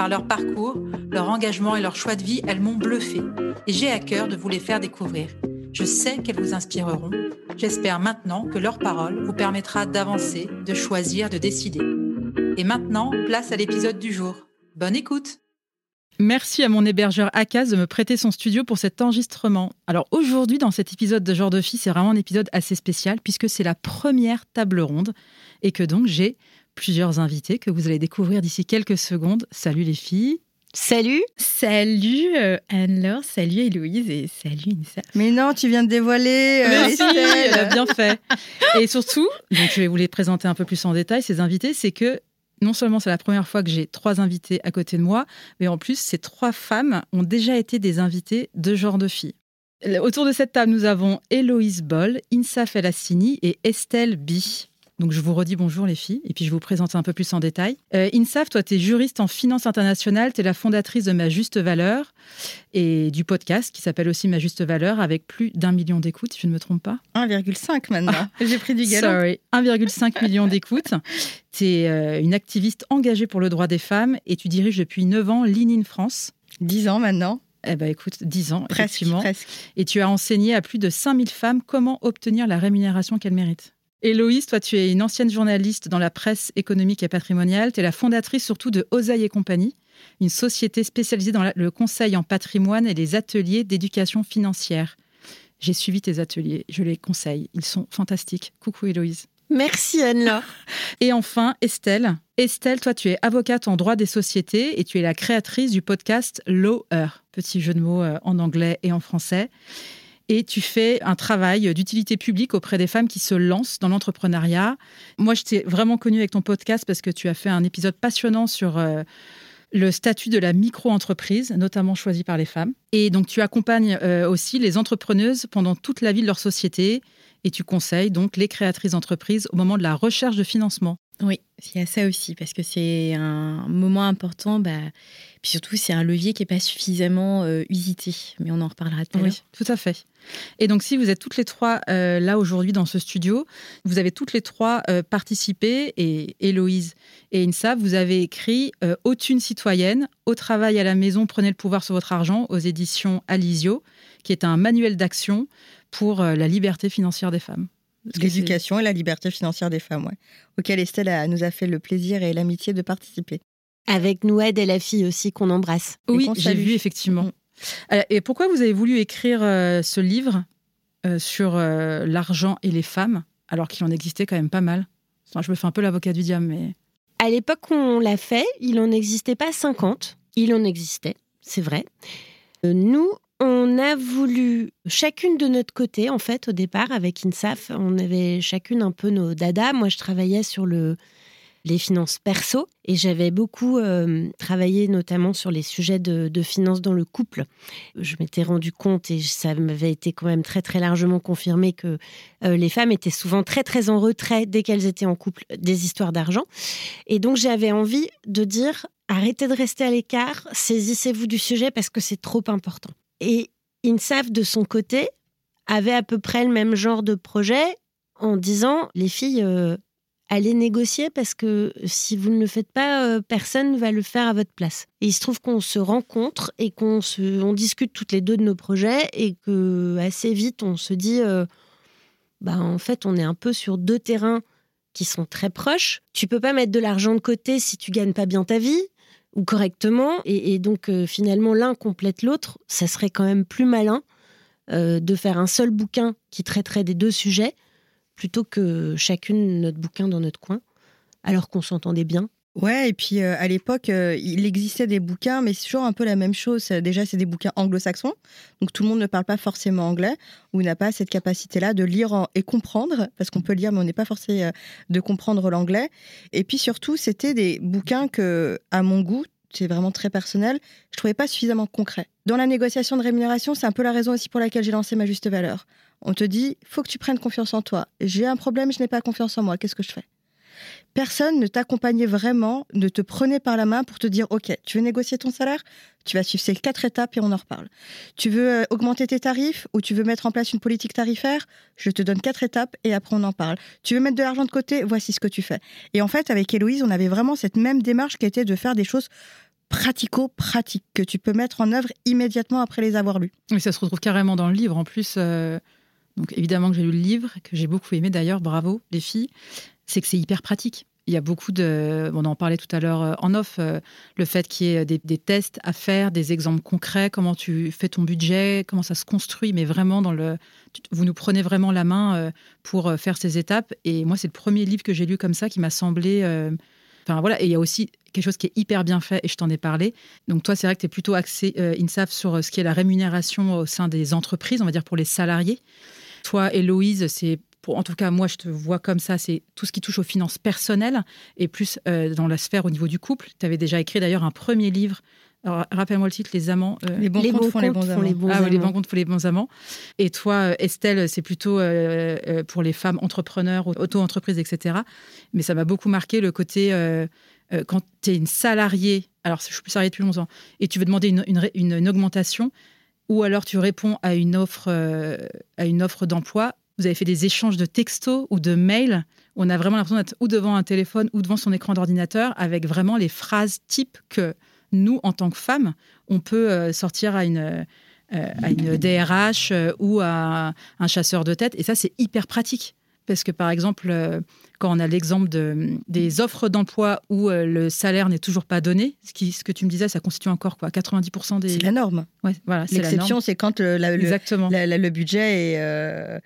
Par leur parcours, leur engagement et leur choix de vie, elles m'ont bluffé et j'ai à cœur de vous les faire découvrir. Je sais qu'elles vous inspireront. J'espère maintenant que leur parole vous permettra d'avancer, de choisir, de décider. Et maintenant, place à l'épisode du jour. Bonne écoute Merci à mon hébergeur Akaz de me prêter son studio pour cet enregistrement. Alors aujourd'hui, dans cet épisode de Genre de Fille, c'est vraiment un épisode assez spécial puisque c'est la première table ronde et que donc j'ai plusieurs invités que vous allez découvrir d'ici quelques secondes. Salut les filles. Salut Salut euh, Anne-Laure, salut Héloïse et salut Insa. Mais non, tu viens de dévoiler euh, Merci, elle a bien fait. Et surtout, donc je vais vous les présenter un peu plus en détail, ces invités, c'est que non seulement c'est la première fois que j'ai trois invités à côté de moi, mais en plus, ces trois femmes ont déjà été des invités de genre de filles. Autour de cette table, nous avons Héloïse Boll, Insa Felassini et Estelle Bi. Donc je vous redis bonjour les filles, et puis je vous présenter un peu plus en détail. Euh, Insaf, toi tu es juriste en finance internationale, tu es la fondatrice de Ma Juste Valeur et du podcast qui s'appelle aussi Ma Juste Valeur avec plus d'un million d'écoutes, si je ne me trompe pas. 1,5 maintenant. J'ai pris du galon. Sorry, 1,5 million d'écoutes. Tu es euh, une activiste engagée pour le droit des femmes et tu diriges depuis 9 ans Lean in France. 10 ans maintenant. Eh ben écoute, 10 ans, Presque, effectivement. presque. Et tu as enseigné à plus de 5000 femmes comment obtenir la rémunération qu'elles méritent. Héloïse, toi, tu es une ancienne journaliste dans la presse économique et patrimoniale. Tu es la fondatrice surtout de Oseille et compagnie, une société spécialisée dans le conseil en patrimoine et les ateliers d'éducation financière. J'ai suivi tes ateliers, je les conseille. Ils sont fantastiques. Coucou Héloïse. Merci Anne-Laure. Et enfin, Estelle. Estelle, toi, tu es avocate en droit des sociétés et tu es la créatrice du podcast Lawer. Petit jeu de mots euh, en anglais et en français. Et tu fais un travail d'utilité publique auprès des femmes qui se lancent dans l'entrepreneuriat. Moi, je t'ai vraiment connue avec ton podcast parce que tu as fait un épisode passionnant sur euh, le statut de la micro-entreprise, notamment choisi par les femmes. Et donc, tu accompagnes euh, aussi les entrepreneuses pendant toute la vie de leur société et tu conseilles donc les créatrices d'entreprises au moment de la recherche de financement. Oui, il y a ça aussi, parce que c'est un moment important, bah, puis surtout c'est un levier qui n'est pas suffisamment euh, usité, mais on en reparlera tout à l'heure. Oui, tout à fait. Et donc, si vous êtes toutes les trois euh, là aujourd'hui dans ce studio, vous avez toutes les trois euh, participé, et Héloïse et Insa, vous avez écrit euh, Aux thunes citoyennes, au travail à la maison, prenez le pouvoir sur votre argent, aux éditions Alizio, qui est un manuel d'action pour la liberté financière des femmes. L'éducation et la liberté financière des femmes, ouais, auquel Estelle a- nous a fait le plaisir et l'amitié de participer. Avec Noued et la fille aussi qu'on embrasse. Oui, qu'on j'ai vu effectivement. Euh, Et pourquoi vous avez voulu écrire euh, ce livre euh, sur euh, l'argent et les femmes, alors qu'il en existait quand même pas mal? Enfin, Je me fais un peu l'avocat du diable, mais À l'époque où on l'a fait, il n'en existait pas 50. Il en existait, c'est vrai. Euh, Nous, on a voulu, chacune de notre côté, en fait, au départ, avec INSAF, on avait chacune un peu nos dadas. Moi, je travaillais sur le, les finances perso et j'avais beaucoup euh, travaillé notamment sur les sujets de, de finances dans le couple. Je m'étais rendu compte et ça m'avait été quand même très très largement confirmé que euh, les femmes étaient souvent très très en retrait dès qu'elles étaient en couple des histoires d'argent. Et donc j'avais envie de dire arrêtez de rester à l'écart, saisissez-vous du sujet parce que c'est trop important. Et INSAF de son côté avait à peu près le même genre de projet en disant les filles euh, allez négocier parce que si vous ne le faites pas, euh, personne ne va le faire à votre place. Et il se trouve qu'on se rencontre et qu'on se, on discute toutes les deux de nos projets et que assez vite on se dit, euh, bah en fait on est un peu sur deux terrains qui sont très proches. Tu peux pas mettre de l'argent de côté si tu gagnes pas bien ta vie ou correctement et, donc euh, finalement l'un complète l'autre. Ça serait quand même plus malin euh, de faire un seul bouquin qui traiterait des deux sujets, plutôt que chacune notre bouquin dans notre coin, alors qu'on s'entendait bien. Ouais, et puis euh, à l'époque, euh, il existait des bouquins, mais c'est toujours un peu la même chose. Déjà, c'est des bouquins anglo-saxons, donc tout le monde ne parle pas forcément anglais, ou n'a pas cette capacité-là de lire et comprendre, parce qu'on peut lire, mais on n'est pas forcé euh, de comprendre l'anglais. Et puis surtout, c'était des bouquins que, à mon goût, c'est vraiment très personnel, je trouvais pas suffisamment concrets. Dans la négociation de rémunération, c'est un peu la raison aussi pour laquelle j'ai lancé ma juste valeur. On te dit, faut que tu prennes confiance en toi. J'ai un problème, je n'ai pas confiance en moi. Qu'est-ce que je fais? Personne ne t'accompagnait vraiment, ne te prenait par la main pour te dire Ok, tu veux négocier ton salaire? Tu vas suivre ces quatre étapes et on en reparle. Tu veux euh, augmenter tes tarifs ou tu veux mettre en place une politique tarifaire? Je te donne quatre étapes et après on en parle. Tu veux mettre de l'argent de côté? Voici ce que tu fais. Et en fait, avec Héloïse, on avait vraiment cette même démarche qui était de faire des choses pratico-pratiques que tu peux mettre en œuvre immédiatement après les avoir lues. Mais ça se retrouve carrément dans le livre. En plus, euh, donc évidemment que j'ai lu le livre, que j'ai beaucoup aimé d'ailleurs, bravo les filles c'est que c'est hyper pratique. Il y a beaucoup de. On en parlait tout à l'heure euh, en off, euh, le fait qu'il y ait des, tests à faire, des exemples concrets, comment tu fais ton budget, comment ça se construit, mais vraiment dans le. Vous nous prenez vraiment la main euh, pour faire ces étapes. Et moi, c'est le premier livre que j'ai lu comme ça qui m'a semblé. Enfin voilà, et il y a aussi quelque chose qui est hyper bien fait, et je t'en ai parlé. Donc toi, c'est vrai que tu es plutôt axé, INSAF, sur ce qui est la rémunération au sein des entreprises, on va dire pour les salariés. Toi, Héloïse, c'est en tout cas, moi, je te vois comme ça, c'est tout ce qui touche aux finances personnelles et plus euh, dans la sphère au niveau du couple. Tu avais déjà écrit d'ailleurs un premier livre. Rappelle-moi le titre, Les amants. Euh, les bons comptes font les bons amants. ah, Oui, les bons comptes font les bons amants. Et toi, euh, Estelle, c'est plutôt pour les femmes entrepreneurs, auto-entreprises, etc. Mais ça m'a beaucoup marqué le côté quand tu es une salariée, alors je suis plus salariée depuis longtemps, et tu veux demander une, une, une augmentation, ou alors tu réponds à une offre, à une offre d'emploi vous avez fait des échanges de textos ou de mails. On a vraiment l'impression d'être ou devant un téléphone ou devant son écran d'ordinateur avec vraiment les phrases types que nous, en tant que femmes, on peut euh, sortir à une, euh, à une DRH euh, ou à un chasseur de tête. Et ça, c'est hyper pratique. Parce que, par exemple, quand on a l'exemple de, des offres d'emploi où le salaire n'est toujours pas donné, ce, qui, ce que tu me disais, ça constitue encore quoi 90% des. C'est la norme. Ouais, voilà, L'exception, c'est quand le, le, le, budget est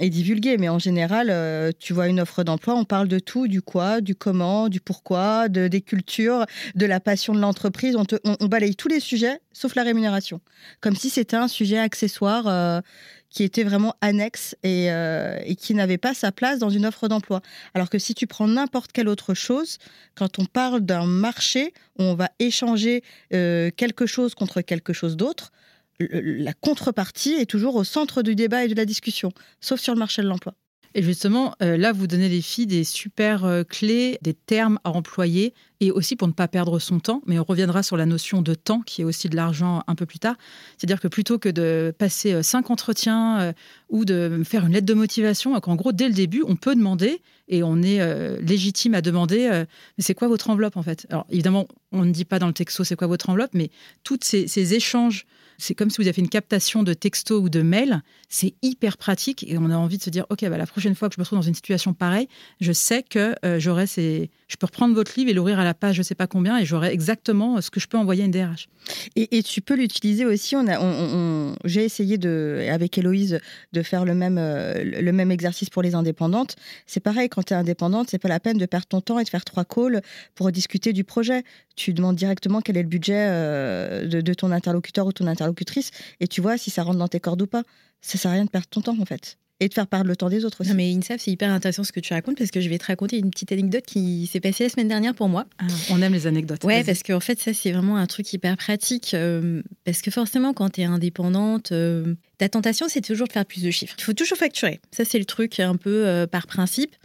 est divulgué. Mais en général, euh, tu vois une offre d'emploi, on parle de tout, du quoi, du comment, du pourquoi, de, des cultures, de la passion de l'entreprise. On, on, balaye tous les sujets, sauf la rémunération. Comme si c'était un sujet accessoire euh, qui était vraiment annexe et, euh, et qui n'avait pas sa place dans une offre d'emploi. Alors que si tu prends n'importe quelle autre chose, quand on parle d'un marché où on va échanger quelque chose contre quelque chose d'autre, la contrepartie est toujours au centre du débat et de la discussion, sauf sur le marché de l'emploi. Et justement, euh, là, vous donnez les filles des super euh, clés, des termes à employer, et aussi pour ne pas perdre son temps. Mais on reviendra sur la notion de temps, qui est aussi de l'argent un peu plus tard. C'est-à-dire que plutôt que de passer euh, cinq entretiens ou de faire une lettre de motivation, qu'en gros, dès le début, on peut demander, et on est légitime à demander, mais c'est quoi votre enveloppe en fait? Alors évidemment, on ne dit pas dans le texto c'est quoi votre enveloppe, mais tous ces, ces échanges c'est comme si vous avez fait une captation de texto ou de mail. C'est hyper pratique et on a envie de se dire ok, bah, la prochaine fois que je me trouve dans une situation pareille, je sais que euh, j'aurai ces. Je peux reprendre votre livre et l'ouvrir à la page je sais pas combien et j'aurai exactement euh, ce que je peux envoyer à une DRH. Et, tu peux l'utiliser aussi. On on, J'ai essayé de, avec Héloïse de faire le même, euh, le même exercice pour les indépendantes. C'est pareil, quand tu es indépendante, c'est pas la peine de perdre ton temps et de faire trois calls pour discuter du projet. Tu demandes directement quel est le budget de, de ton interlocuteur ou ton interlocuteur et tu vois si ça rentre dans tes cordes ou pas. Ça sert à rien de perdre ton temps en fait. Et de faire perdre le temps des autres aussi. Non, mais INSAF, c'est hyper intéressant ce que tu racontes parce que je vais te raconter une petite anecdote qui s'est passée la semaine dernière pour moi. Ah, on aime les anecdotes. Ouais, parce qu'en fait, ça, c'est vraiment un truc hyper pratique. Euh, parce que forcément, quand tu es indépendante, euh, ta tentation, c'est toujours de faire plus de chiffres. Il faut toujours facturer. Ça, c'est le truc un peu euh, par principe.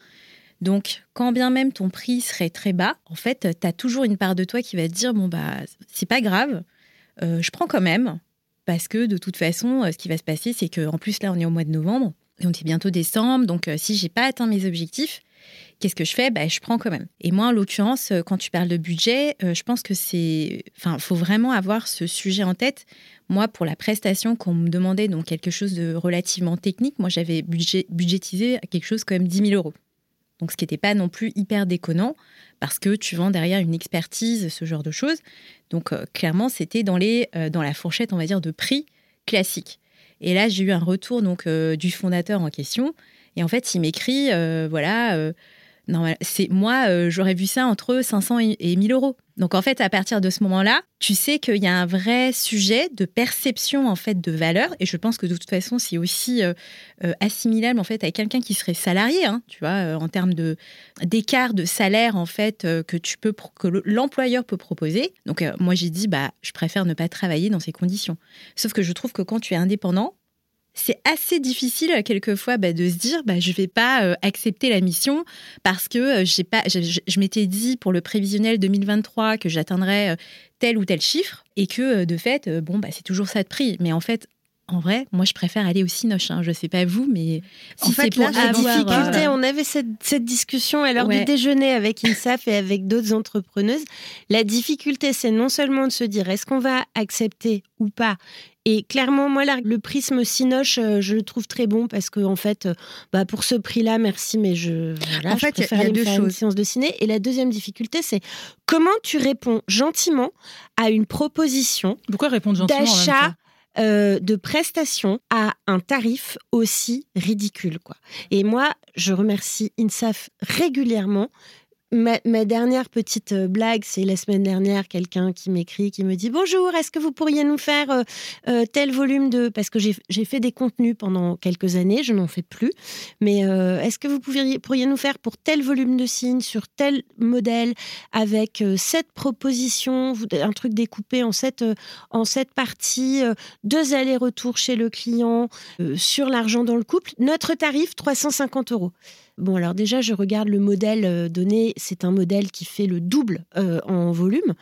Donc, quand bien même ton prix serait très bas, en fait, tu as toujours une part de toi qui va te dire bon, bah, c'est pas grave, je prends quand même parce que de toute façon, euh, ce qui va se passer, c'est qu'en plus, là, on est au mois de novembre, et on est bientôt décembre, donc euh, si j'ai pas atteint mes objectifs, qu'est-ce que je fais? Bah, Je prends quand même. Et moi, en l'occurrence, euh, quand tu parles de budget, je pense que c'est. Enfin, faut vraiment avoir ce sujet en tête. Moi, pour la prestation qu'on me demandait, donc quelque chose de relativement technique, moi, j'avais budgétisé quelque chose comme 10 000 euros. Donc, ce qui n'était pas non plus hyper déconnant, parce que tu vends derrière une expertise, ce genre de choses. Donc, euh, clairement, c'était dans, les, euh, dans la fourchette, on va dire, de prix classique. Et là, j'ai eu un retour donc du fondateur en question. Et en fait, il m'écrit, voilà, c'est moi, j'aurais vu ça entre 500 et 1000 euros. Donc en fait, à partir de ce moment-là, tu sais qu'il y a un vrai sujet de perception en fait de valeur. Et je pense que de toute façon, c'est aussi euh, euh, assimilable en fait avec quelqu'un qui serait salarié, hein, tu vois, euh, en termes de d'écart de salaire en fait que tu peux que l'employeur peut proposer. Donc moi j'ai dit bah je préfère ne pas travailler dans ces conditions. Sauf que je trouve que quand tu es indépendant, c'est assez difficile quelquefois bah, de se dire bah, je vais pas euh, accepter la mission parce que euh, j'ai pas, je, m'étais dit pour le prévisionnel 2023 que j'atteindrais euh, tel ou tel chiffre et que de fait, bon, bah, c'est toujours ça de prix. Mais en fait, en vrai, moi, je préfère aller au Cinoche. Hein. Je sais pas vous, mais si c'est pour la difficulté, on avait cette, cette discussion à l'heure du déjeuner avec INSAF et avec d'autres entrepreneuses. La difficulté, c'est non seulement de se dire est-ce qu'on va accepter ou pas et clairement, moi, le prisme Cinoche, euh, je le trouve très bon parce que, en fait, euh, bah, pour ce prix-là, merci, mais je, en fait, il y a deux choses. une séance de ciné. Et la deuxième difficulté, c'est comment tu réponds gentiment à une proposition d'achat euh, de prestation à un tarif aussi ridicule. Quoi. Et moi, je remercie INSAF régulièrement Ma, dernière petite euh, blague, c'est la semaine dernière, quelqu'un qui m'écrit, qui me dit Bonjour, est-ce que vous pourriez nous faire euh, euh, tel volume de. Parce que j'ai fait des contenus pendant quelques années, je n'en fais plus. Mais est-ce que vous pourriez, nous faire pour tel volume de signes, sur tel modèle, avec cette proposition, un truc découpé en sept, en sept parties, deux allers-retours chez le client, sur l'argent dans le couple Notre tarif, 350 euros. Bon, alors déjà, je regarde le modèle euh, donné. C'est un modèle qui fait le double euh, en volume.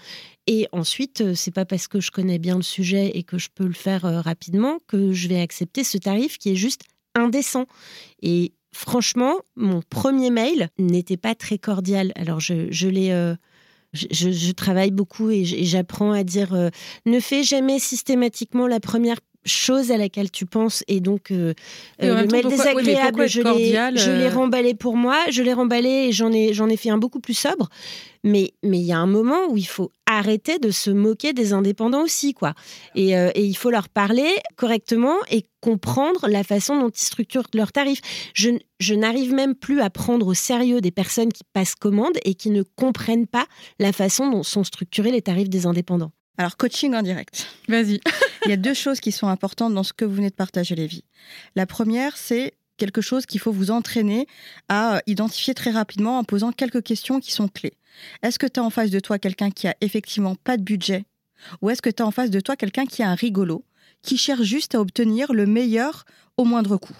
Et ensuite, euh, c'est pas parce que je connais bien le sujet et que je peux le faire rapidement que je vais accepter ce tarif qui est juste indécent. Et franchement, mon premier mail n'était pas très cordial. Alors, je, je l'ai. je, travaille beaucoup et j'apprends à dire ne fais jamais systématiquement la première chose à laquelle tu penses et donc euh, euh, le mail désagréable je l'ai euh remballé pour moi je l'ai remballé et j'en ai j'en ai fait un beaucoup plus sobre. Mais mais il y a un moment où il faut arrêter de se moquer des indépendants aussi quoi. Et, et il faut leur parler correctement et comprendre la façon dont ils structurent leurs tarifs. Je, je n'arrive même plus à prendre au sérieux des personnes qui passent commande et qui ne comprennent pas la façon dont sont structurés les tarifs des indépendants alors, coaching en direct. Vas-y. Il y a deux choses qui sont importantes dans ce que vous venez de partager, Lévi. La première, c'est quelque chose qu'il faut vous entraîner à identifier très rapidement en posant quelques questions qui sont clés. Est-ce que tu as en face de toi quelqu'un qui a effectivement pas de budget? Ou est-ce que tu as en face de toi quelqu'un qui a un rigolo, qui cherche juste à obtenir le meilleur au moindre coût?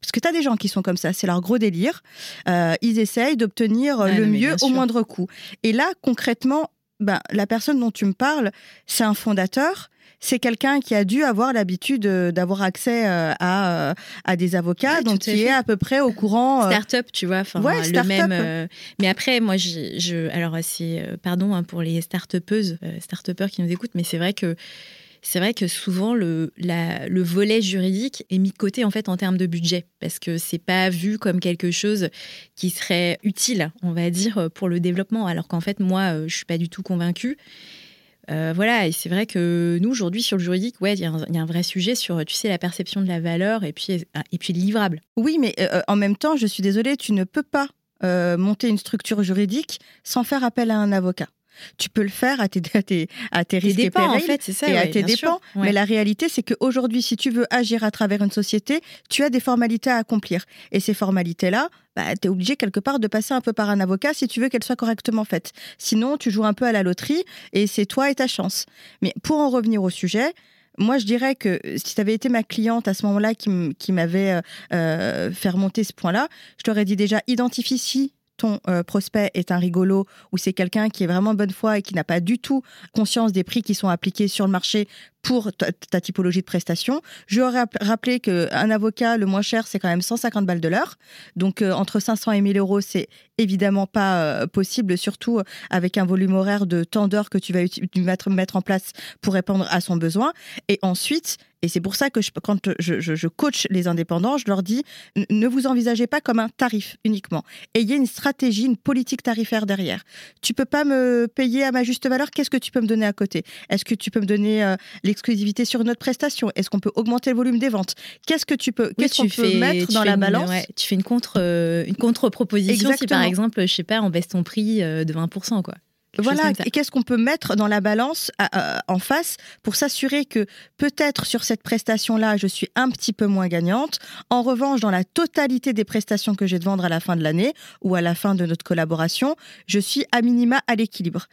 Parce que tu as des gens qui sont comme ça, c'est leur gros délire. Euh, ils essayent d'obtenir le mieux au moindre coût. Et là, concrètement, ben, la personne dont tu me parles, c'est un fondateur. C'est quelqu'un qui a dû avoir l'habitude euh, d'avoir accès euh, à, euh, à des avocats, donc qui est à peu près au courant. Start-up, tu vois, enfin le même. Mais après, moi, je, alors c'est pardon hein, pour les start-upeuses, start-upers qui nous écoutent, mais c'est vrai que c'est vrai que souvent le, le volet juridique est mis de côté en fait en termes de budget parce que c'est pas vu comme quelque chose qui serait utile, on va dire, pour le développement. Alors qu'en fait, moi, euh, je suis pas du tout convaincue. Euh, voilà, et c'est vrai que nous, aujourd'hui, sur le juridique, ouais, il y, a un vrai sujet sur, tu sais, la perception de la valeur et puis, et puis le livrable. Oui, mais euh, en même temps, je suis désolée, tu ne peux pas monter une structure juridique sans faire appel à un avocat. Tu peux le faire à tes, à tes, risques dépens, et en fait, ça, et à tes dépens. Mais la réalité, c'est qu'aujourd'hui, si tu veux agir à travers une société, tu as des formalités à accomplir. Et ces formalités-là, bah, tu es obligé quelque part de passer un peu par un avocat si tu veux qu'elles soient correctement faites. Sinon, tu joues un peu à la loterie et c'est toi et ta chance. Mais pour en revenir au sujet, moi, je dirais que si tu avais été ma cliente à ce moment-là qui m'avait euh, euh, fait remonter ce point-là, je t'aurais dit déjà, identifie si ton euh, prospect est un rigolo ou c'est quelqu'un qui est vraiment bonne foi et qui n'a pas du tout conscience des prix qui sont appliqués sur le marché pour ta, typologie de prestation. Je aurais rappelé qu'un avocat, le moins cher, c'est quand même 150 balles de l'heure. Donc, euh, entre 500 et 1000 euros, c'est évidemment pas euh, possible, surtout avec un volume horaire de temps d'heures que tu vas mettre, mettre en place pour répondre à son besoin. Et ensuite, et c'est pour ça que quand je, je, coach les indépendants, je leur dis ne vous envisagez pas comme un tarif uniquement. Ayez une stratégie, une politique tarifaire derrière. Tu peux pas me payer à ma juste valeur. Qu'est-ce que tu peux me donner à côté? Est-ce que tu peux me donner euh, les l'exclusivité sur une autre prestation? Est-ce qu'on peut augmenter le volume des ventes? Qu'est-ce que tu peux, Oui, qu'est-ce qu'on peut fais- mettre tu dans la une- balance? ouais, Tu fais une contre, euh, une contre-proposition si par exemple, je sais pas, on baisse ton prix euh, de 20%, quoi. Voilà, et qu'est-ce qu'on peut mettre dans la balance à- à- en face pour s'assurer que peut-être sur cette prestation-là, je suis un petit peu moins gagnante. En revanche, dans la totalité des prestations que j'ai de vendre à la fin de l'année ou à la fin de notre collaboration, je suis à minima à l'équilibre.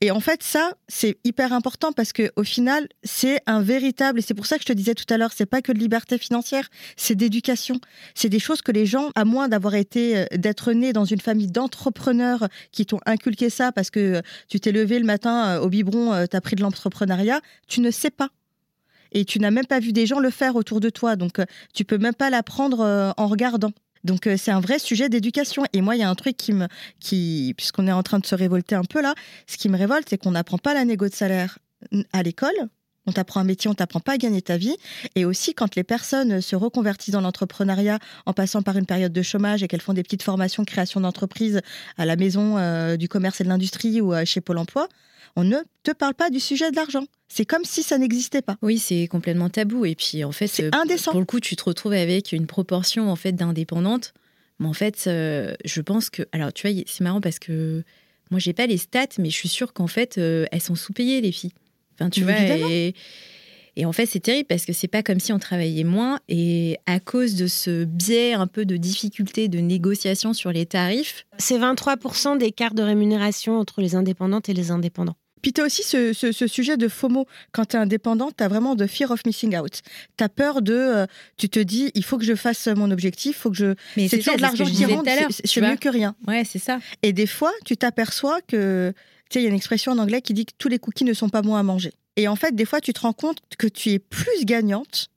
Et en fait, ça, c'est hyper important parce que au final, c'est un véritable, et c'est pour ça que je te disais tout à l'heure, c'est pas que de liberté financière, c'est d'éducation. C'est des choses que les gens, à moins d'avoir été, euh, d'être nés dans une famille d'entrepreneurs qui t'ont inculqué ça parce que euh, tu t'es levé le matin euh, au biberon, tu as pris de l'entrepreneuriat, tu ne sais pas. Et tu n'as même pas vu des gens le faire autour de toi. Donc, euh, tu peux même pas l'apprendre euh, en regardant. Donc, euh, c'est un vrai sujet d'éducation. Et moi, il y a un truc qui me. Qui, puisqu'on est en train de se révolter un peu là, ce qui me révolte, c'est qu'on n'apprend pas la négo de salaire à l'école. On t'apprend un métier, on t'apprend pas à gagner ta vie. Et aussi, quand les personnes se reconvertissent dans l'entrepreneuriat en passant par une période de chômage et qu'elles font des petites formations création d'entreprise à la maison euh, du commerce et de l'industrie ou euh, chez Pôle emploi, on ne te parle pas du sujet de l'argent. C'est comme si ça n'existait pas. Oui, c'est complètement tabou. Et puis, en fait, C'est euh, indécent. pour le coup, tu te retrouves avec une proportion en fait d'indépendantes. Mais en fait, euh, je pense que. Alors, tu vois, c'est marrant parce que moi, j'ai pas les stats, mais je suis sûre qu'en fait, elles sont sous-payées, les filles. Enfin, tu Mais vois, et, et en fait, c'est terrible parce que c'est pas comme si on travaillait moins. Et à cause de ce biais un peu de difficulté de négociation sur les tarifs, C'est 23% d'écart de rémunération entre les indépendantes et les indépendants. Puis tu as aussi ce, ce- ce sujet de FOMO. Quand tu es indépendant, tu as vraiment de fear of missing out. Tu as peur de. euh, tu te dis, il faut que je fasse mon objectif, faut que je. mais C'est ça, toujours de que l'argent qui rentre, c'est- mieux que rien. Ouais, c'est ça. Et des fois, tu t'aperçois que. Il y a une expression en anglais qui dit que tous les cookies ne sont pas bons à manger. Et en fait, des fois, tu te rends compte que tu es plus gagnante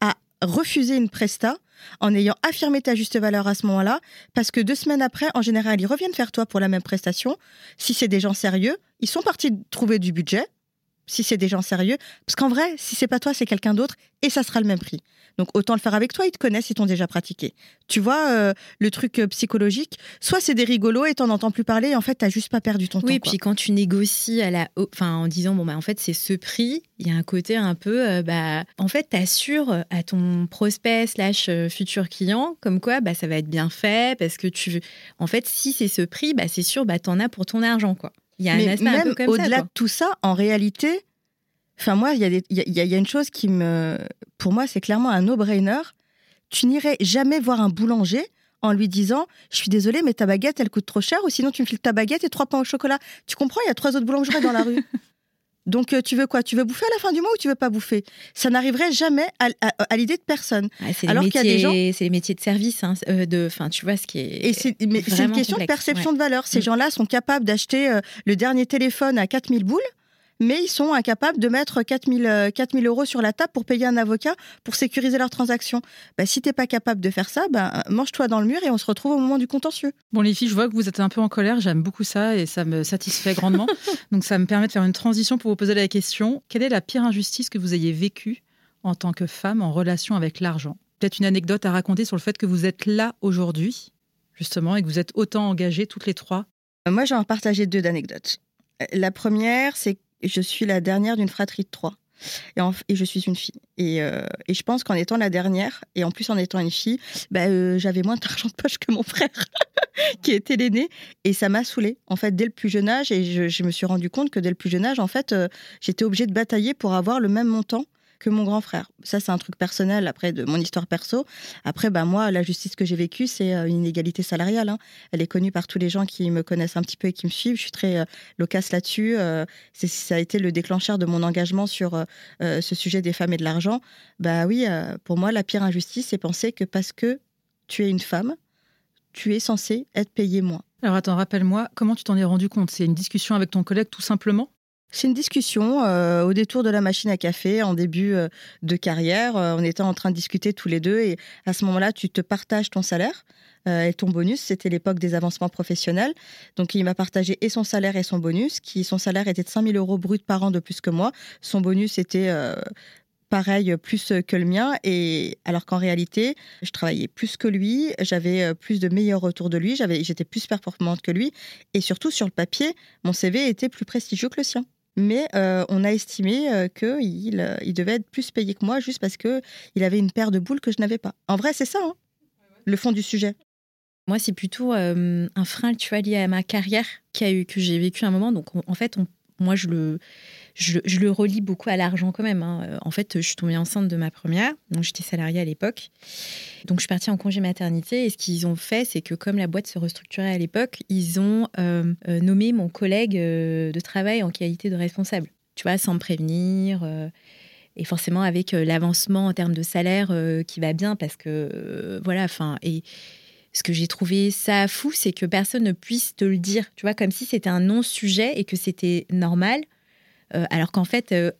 à refuser une presta en ayant affirmé ta juste valeur à ce moment-là, parce que deux semaines après, en général, ils reviennent vers toi pour la même prestation. Si c'est des gens sérieux, ils sont partis trouver du budget. Si c'est des gens sérieux, parce qu'en vrai, si c'est pas toi, c'est quelqu'un d'autre, et ça sera le même prix. Donc autant le faire avec toi, ils te connaissent, ils t'ont déjà pratiqué. Tu vois euh, le truc euh, psychologique, soit c'est des rigolos et t'en entends plus parler, et en fait t'as juste pas perdu ton Oui, temps. quoi. puis quand tu négocies à la, enfin en disant bon bah en fait c'est ce prix, il y a un côté un peu euh, bah en fait t'assures à ton prospect slash futur client comme quoi bah ça va être bien fait parce que tu en fait si c'est ce prix bah c'est sûr bah t'en as pour ton argent quoi. Il y a un Mais aspect un peu même comme au-delà de tout ça, en réalité, enfin moi, il y, a des- y a- il y a- il y a une chose qui me, pour moi, c'est clairement un no-brainer. Tu n'irais jamais voir un boulanger en lui disant Je suis désolé, mais ta baguette, elle coûte trop cher, ou sinon tu me files ta baguette et trois pains au chocolat. Tu comprends Il y a trois autres boulangeries dans la rue. Donc, euh, tu veux quoi? Tu veux bouffer à la fin du mois ou tu veux pas bouffer? Ça n'arriverait jamais à, à- à l'idée de personne. Les alors qu'il y a des métiers, c'est les métiers de service, hein, euh, de, enfin tu vois ce qui est. Et c'est une question de perception ouais. de valeur. Ces Mm. gens-là sont capables d'acheter euh, le dernier téléphone à 4000 boules, mais ils sont incapables de mettre 4000, euh, 4000 euros sur la table pour payer un avocat pour sécuriser leur transaction. Bah, si t'es pas capable de faire ça, bah, mange-toi dans le mur et on se retrouve au moment du contentieux. Bon, les filles, je vois que vous êtes un peu en colère. J'aime beaucoup ça et ça me satisfait grandement. Donc, ça me permet de faire une transition pour vous poser la question quelle est la pire injustice que vous ayez vécue en tant que femme en relation avec l'argent? Peut-être une anecdote à raconter sur le fait que vous êtes là aujourd'hui, justement, et que vous êtes autant engagées toutes les trois? Euh, Moi, j'ai en partagé deux d'anecdotes. Euh, La première, c'est que je suis la dernière d'une fratrie de trois. Et, je suis une fille. Et, euh, et je pense qu'en étant la dernière, et en plus en étant une fille, bah, euh, j'avais moins d'argent de poche que mon frère, qui était l'aîné. Et ça m'a saoulée, en fait, dès le plus jeune âge. Et je, je me suis rendu compte que dès le plus jeune âge, en fait, euh, j'étais obligée de batailler pour avoir le même montant que mon grand frère. Ça, c'est un truc personnel, après, de mon histoire perso. Après, bah, moi, la justice que j'ai vécue, c'est euh, une inégalité salariale. hein. Elle est connue par tous les gens qui me connaissent un petit peu et qui me suivent. Je suis très euh, loquace là-dessus. Euh, ça a été le déclencheur de mon engagement sur euh, ce sujet des femmes et de l'argent. Bah oui, pour moi, la pire injustice, c'est penser que parce que tu es une femme, tu es censée être payée moins. Alors, attends, rappelle-moi, comment tu t'en es rendu compte? C'est une discussion avec ton collègue, tout simplement? C'est une discussion euh, au détour de la machine à café en début euh, de carrière. Euh, on était en train de discuter tous les deux et à ce moment-là, tu te partages ton salaire euh, et ton bonus. C'était l'époque des avancements professionnels. Donc, il m'a partagé et son salaire et son bonus, qui son salaire était de 5 000 euros brut par an de plus que moi. Son bonus était pareil, plus que le mien. Et alors qu'en réalité, je travaillais plus que lui, j'avais plus de meilleurs retours de lui, j'étais plus performante que lui. Et surtout, sur le papier, mon CV était plus prestigieux que le sien. Mais euh, on a estimé euh, qu'il euh, il devait être plus payé que moi juste parce que il avait une paire de boules que je n'avais pas. En vrai, c'est ça, hein, le fond du sujet. Moi, c'est plutôt un frein, tu vois, lié à ma carrière qui a eu, que j'ai vécu un moment. Donc, on- en fait, moi, je le, je, le relie beaucoup à l'argent quand même. hein. Euh, En fait, je suis tombée enceinte de ma première, donc j'étais salariée à l'époque. Donc, je suis partie en congé maternité et ce qu'ils ont fait, c'est que comme la boîte se restructurait à l'époque, ils ont euh, euh, nommé mon collègue de travail en qualité de responsable. Tu vois, sans me prévenir. et forcément avec l'avancement en termes de salaire qui va bien parce que voilà, enfin et ce que j'ai trouvé ça fou, c'est que personne ne puisse te le dire, tu vois, comme si c'était un non-sujet et que c'était normal, Euh, alors qu'en fait, euh,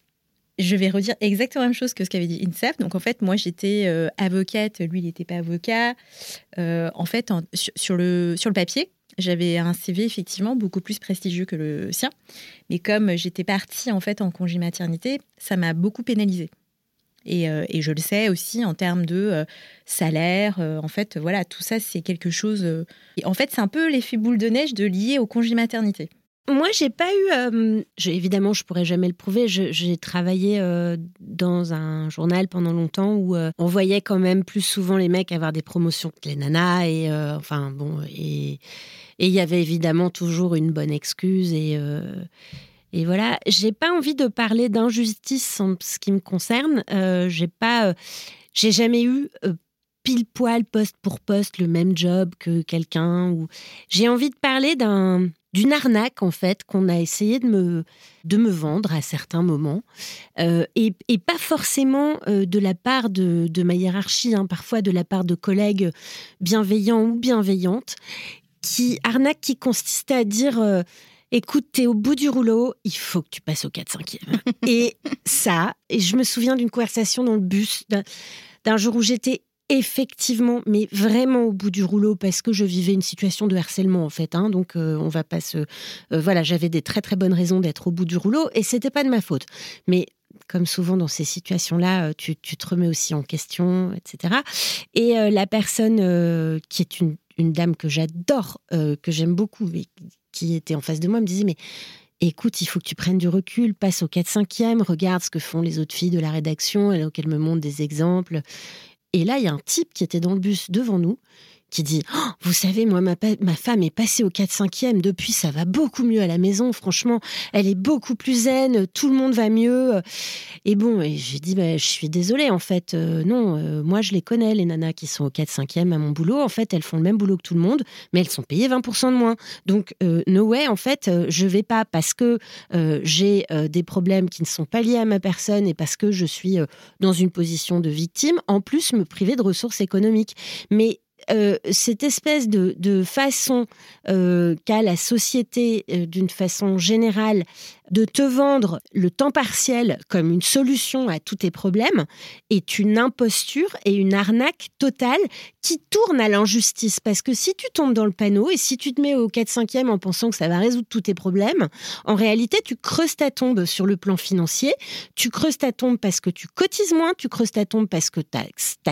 je vais redire exactement la même chose que ce qu'avait dit INSEF. Donc en fait, moi j'étais euh, avocate, lui il n'était pas avocat. Euh, en fait, sur, le, sur le papier, j'avais un CV effectivement beaucoup plus prestigieux que le sien. Mais comme j'étais partie en fait en congé maternité, ça m'a beaucoup pénalisée. Et, je le sais aussi en termes de salaire. en fait, voilà, tout ça, c'est quelque chose. et en fait, c'est un peu l'effet boule de neige de lié au congé maternité. Moi, j'ai pas eu. euh, évidemment, je pourrais jamais le prouver. J'ai travaillé euh, dans un journal pendant longtemps où euh, on voyait quand même plus souvent les mecs avoir des promotions que les nanas. Et euh, enfin bon, et il y avait évidemment toujours une bonne excuse. Et et voilà, j'ai pas envie de parler d'injustice en ce qui me concerne. J'ai pas, j'ai jamais eu pile poil poste pour poste le même job que quelqu'un. J'ai envie de parler d'un d'une arnaque en fait qu'on a essayé de me de me vendre à certains moments. Euh, et, et pas forcément euh, de la part de, de ma hiérarchie, hein, parfois de la part de collègues bienveillants ou bienveillantes qui arnaque qui consistait à dire euh, écoute t'es au bout du rouleau il faut que tu passes au 4 5 e et ça et je me souviens d'une conversation dans le bus d'un jour où j'étais effectivement, mais vraiment au bout du rouleau parce que je vivais une situation de harcèlement en fait. hein. donc euh, on va pas se, euh, voilà, j'avais des très très bonnes raisons d'être au bout du rouleau et c'était pas de ma faute. Mais comme souvent dans ces situations-là, euh, tu, te remets aussi en question, etc. Et la personne qui est une, dame que j'adore, que j'aime beaucoup, mais qui était en face de moi, me disait mais écoute, il faut que tu prennes du recul, passe au 4-5e, regarde ce que font les autres filles de la rédaction, et donc elle me montre des exemples. Et là, il y a un type qui était dans le bus devant nous qui dit Oh, Vous savez, moi, ma, ma femme est passée au 4-5e. Depuis, ça va beaucoup mieux à la maison. Franchement, elle est beaucoup plus zen. Tout le monde va mieux. Et bon, j'ai dit bah, Je suis désolée, en fait. euh, non, euh, moi, je les connais, les nanas qui sont au 4-5e à mon boulot. En fait, elles font le même boulot que tout le monde, mais elles sont payées 20% de moins. Donc, euh, no way, en fait, euh, je vais pas parce que j'ai des problèmes qui ne sont pas liés à ma personne et parce que je suis dans une position de victime, en plus me priver de ressources économiques. Mais euh, cette espèce de, façon euh, qu'a la société, euh, d'une façon générale, de te vendre le temps partiel comme une solution à tous tes problèmes est une imposture et une arnaque totale qui tourne à l'injustice. Parce que si tu tombes dans le panneau et si tu te mets au 4-5e en pensant que ça va résoudre tous tes problèmes, en réalité, tu creuses ta tombe sur le plan financier, tu creuses ta tombe parce que tu cotises moins, tu creuses ta tombe parce que ta,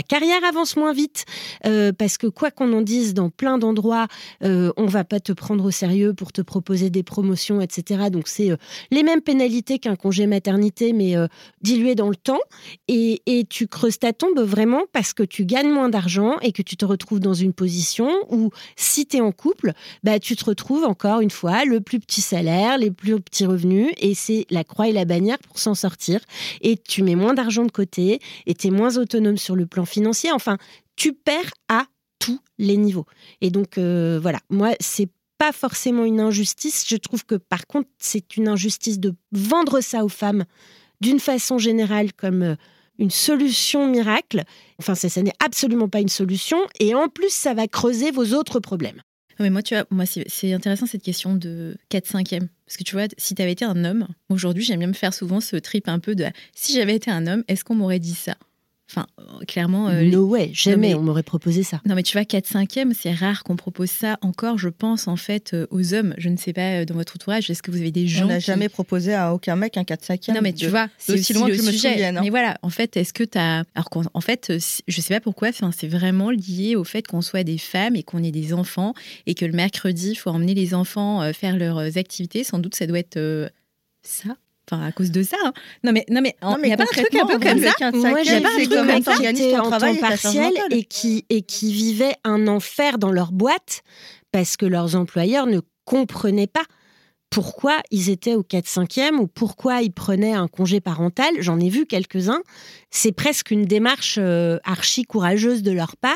carrière avance moins vite, euh, parce que quoi qu'on en dise dans plein d'endroits, euh, on va pas te prendre au sérieux pour te proposer des promotions, etc. Donc c'est euh, les mêmes pénalités qu'un congé maternité, mais euh, dilué dans le temps. Et, et tu creuses ta tombe vraiment parce que tu gagnes moins d'argent et que tu te retrouves dans une position où, si tu es en couple, bah, tu te retrouves encore une fois le plus petit salaire, les plus petits revenus, et c'est la croix et la bannière pour s'en sortir. Et tu mets moins d'argent de côté, et tu es moins autonome sur le plan financier. Enfin, tu perds à tous les niveaux. Et donc, euh, voilà, moi, c'est pas forcément une injustice. Je trouve que par contre, c'est une injustice de vendre ça aux femmes d'une façon générale comme euh, une solution miracle. Enfin, ça, ça n'est absolument pas une solution. Et en plus, ça va creuser vos autres problèmes. Mais moi, tu vois, moi, c'est intéressant cette question de 4-5e. Parce que tu vois, si tu avais été un homme, aujourd'hui, j'aime bien me faire souvent ce trip un peu de si j'avais été un homme, est-ce qu'on m'aurait dit ça? Enfin, euh, clairement. euh, no way, jamais mais- on m'aurait proposé ça. Non, mais tu vois, 4-5e, c'est rare qu'on propose ça encore, je pense, en fait, euh, aux hommes. Je ne sais pas, euh, dans votre entourage, est-ce que vous avez des gens. On n'a qui- jamais proposé à aucun mec un 4-5e. Non, mais tu de- vois, c'est aussi aussi loin que je me sujet. souvienne, hein. Mais voilà, en fait, est-ce que tu as. Alors qu'en en fait, je sais pas pourquoi, enfin, c'est vraiment lié au fait qu'on soit des femmes et qu'on ait des enfants et que le mercredi, il faut emmener les enfants faire leurs activités. Sans doute, ça doit être euh, ça. Enfin, à cause de ça. hein. Non, mais non, mais il n'y a pas un truc un peu comme ça? 15 Moi, j'ai pas un truc comme ça? qui en travail temps partiel et qui, et qui vivaient un enfer dans leur boîte parce que leurs employeurs ne comprenaient pas pourquoi ils étaient au 4-5e ou pourquoi ils prenaient un congé parental. J'en ai vu quelques-uns. C'est presque une démarche euh, archi courageuse de leur part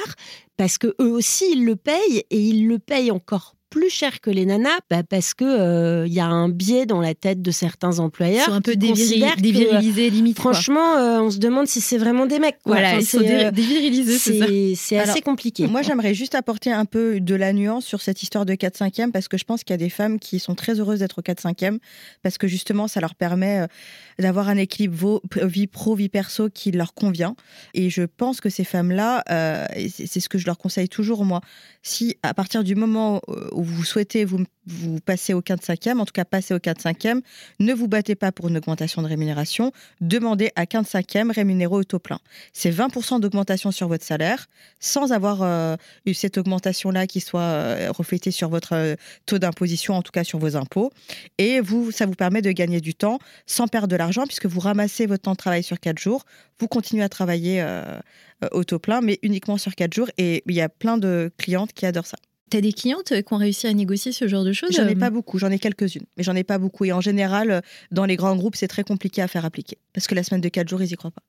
parce que eux aussi, ils le payent et ils le payent encore plus cher que les nanas bah, parce que euh, il y a un biais dans la tête de certains Ils employeurs sont un peu dévirilisés, limite. Franchement, euh, on se demande si c'est vraiment des mecs. quoi. voilà, Enfin, ils sont c'est, dé- euh, dévirilisés, c'est ça. c'est c'est assez compliqué. Moi, j'aimerais juste apporter un peu de la nuance sur cette histoire de 4-5e parce que je pense qu'il y a des femmes qui sont très heureuses d'être au 4-5e parce que justement, ça leur permet euh, d'avoir un équilibre vie pro, vie perso qui leur convient. Et je pense que ces femmes-là, euh, c'est ce que je leur conseille toujours, moi, si à partir du moment euh, où vous souhaitez vous, vous passer au 4-5e, en tout cas passer au 4-5e, ne vous battez pas pour une augmentation de rémunération, demandez à 15-5e rémunéré au taux plein. C'est 20% d'augmentation sur votre salaire sans avoir euh, eu cette augmentation-là qui soit euh, reflétée sur votre euh, taux d'imposition, en tout cas sur vos impôts. Et vous, ça vous permet de gagner du temps sans perdre de l'argent puisque vous ramassez votre temps de travail sur 4 jours, vous continuez à travailler au taux plein, mais uniquement sur 4 jours. Et il y a plein de clientes qui adorent ça. T'as des clientes qui ont réussi à négocier ce genre de choses J'en ai euh, pas beaucoup, j'en ai quelques-unes, mais j'en ai pas beaucoup. Et en général, euh, dans les grands groupes, c'est très compliqué à faire appliquer parce que la semaine de 4 jours, ils y croient pas.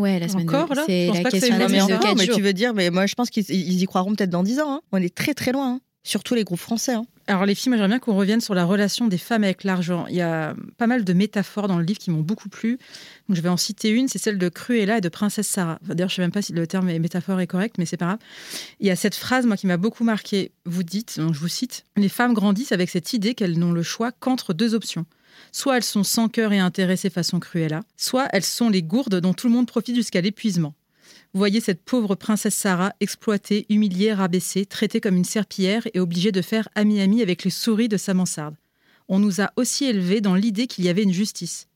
Ouais, la semaine Encore, de... là? C'est Je pense la pas que question une de la semaine mais jours. tu veux dire, mais moi je pense qu'ils ils y croiront peut-être dans 10 ans. hein. On est très très loin, hein. surtout les groupes français. hein. Alors les filles, moi j'aimerais bien qu'on revienne sur la relation des femmes avec l'argent. Il y a pas mal de métaphores dans le livre qui m'ont beaucoup plu. Donc je vais en citer une, c'est celle de Cruella et de Princesse Sarah. D'ailleurs, je sais même pas si le terme métaphore est correct, mais c'est pas grave. Il y a cette phrase, moi, qui m'a beaucoup marqué. Vous dites, donc je vous cite, les femmes grandissent avec cette idée qu'elles n'ont le choix qu'entre deux options. Soit elles sont sans cœur et intéressées façon Cruella, soit elles sont les gourdes dont tout le monde profite jusqu'à l'épuisement. Voyez cette pauvre princesse Sarah exploitée, humiliée, rabaissée, traitée comme une serpillière et obligée de faire ami-ami avec les souris de sa mansarde. On nous a aussi élevés dans l'idée qu'il y avait une justice.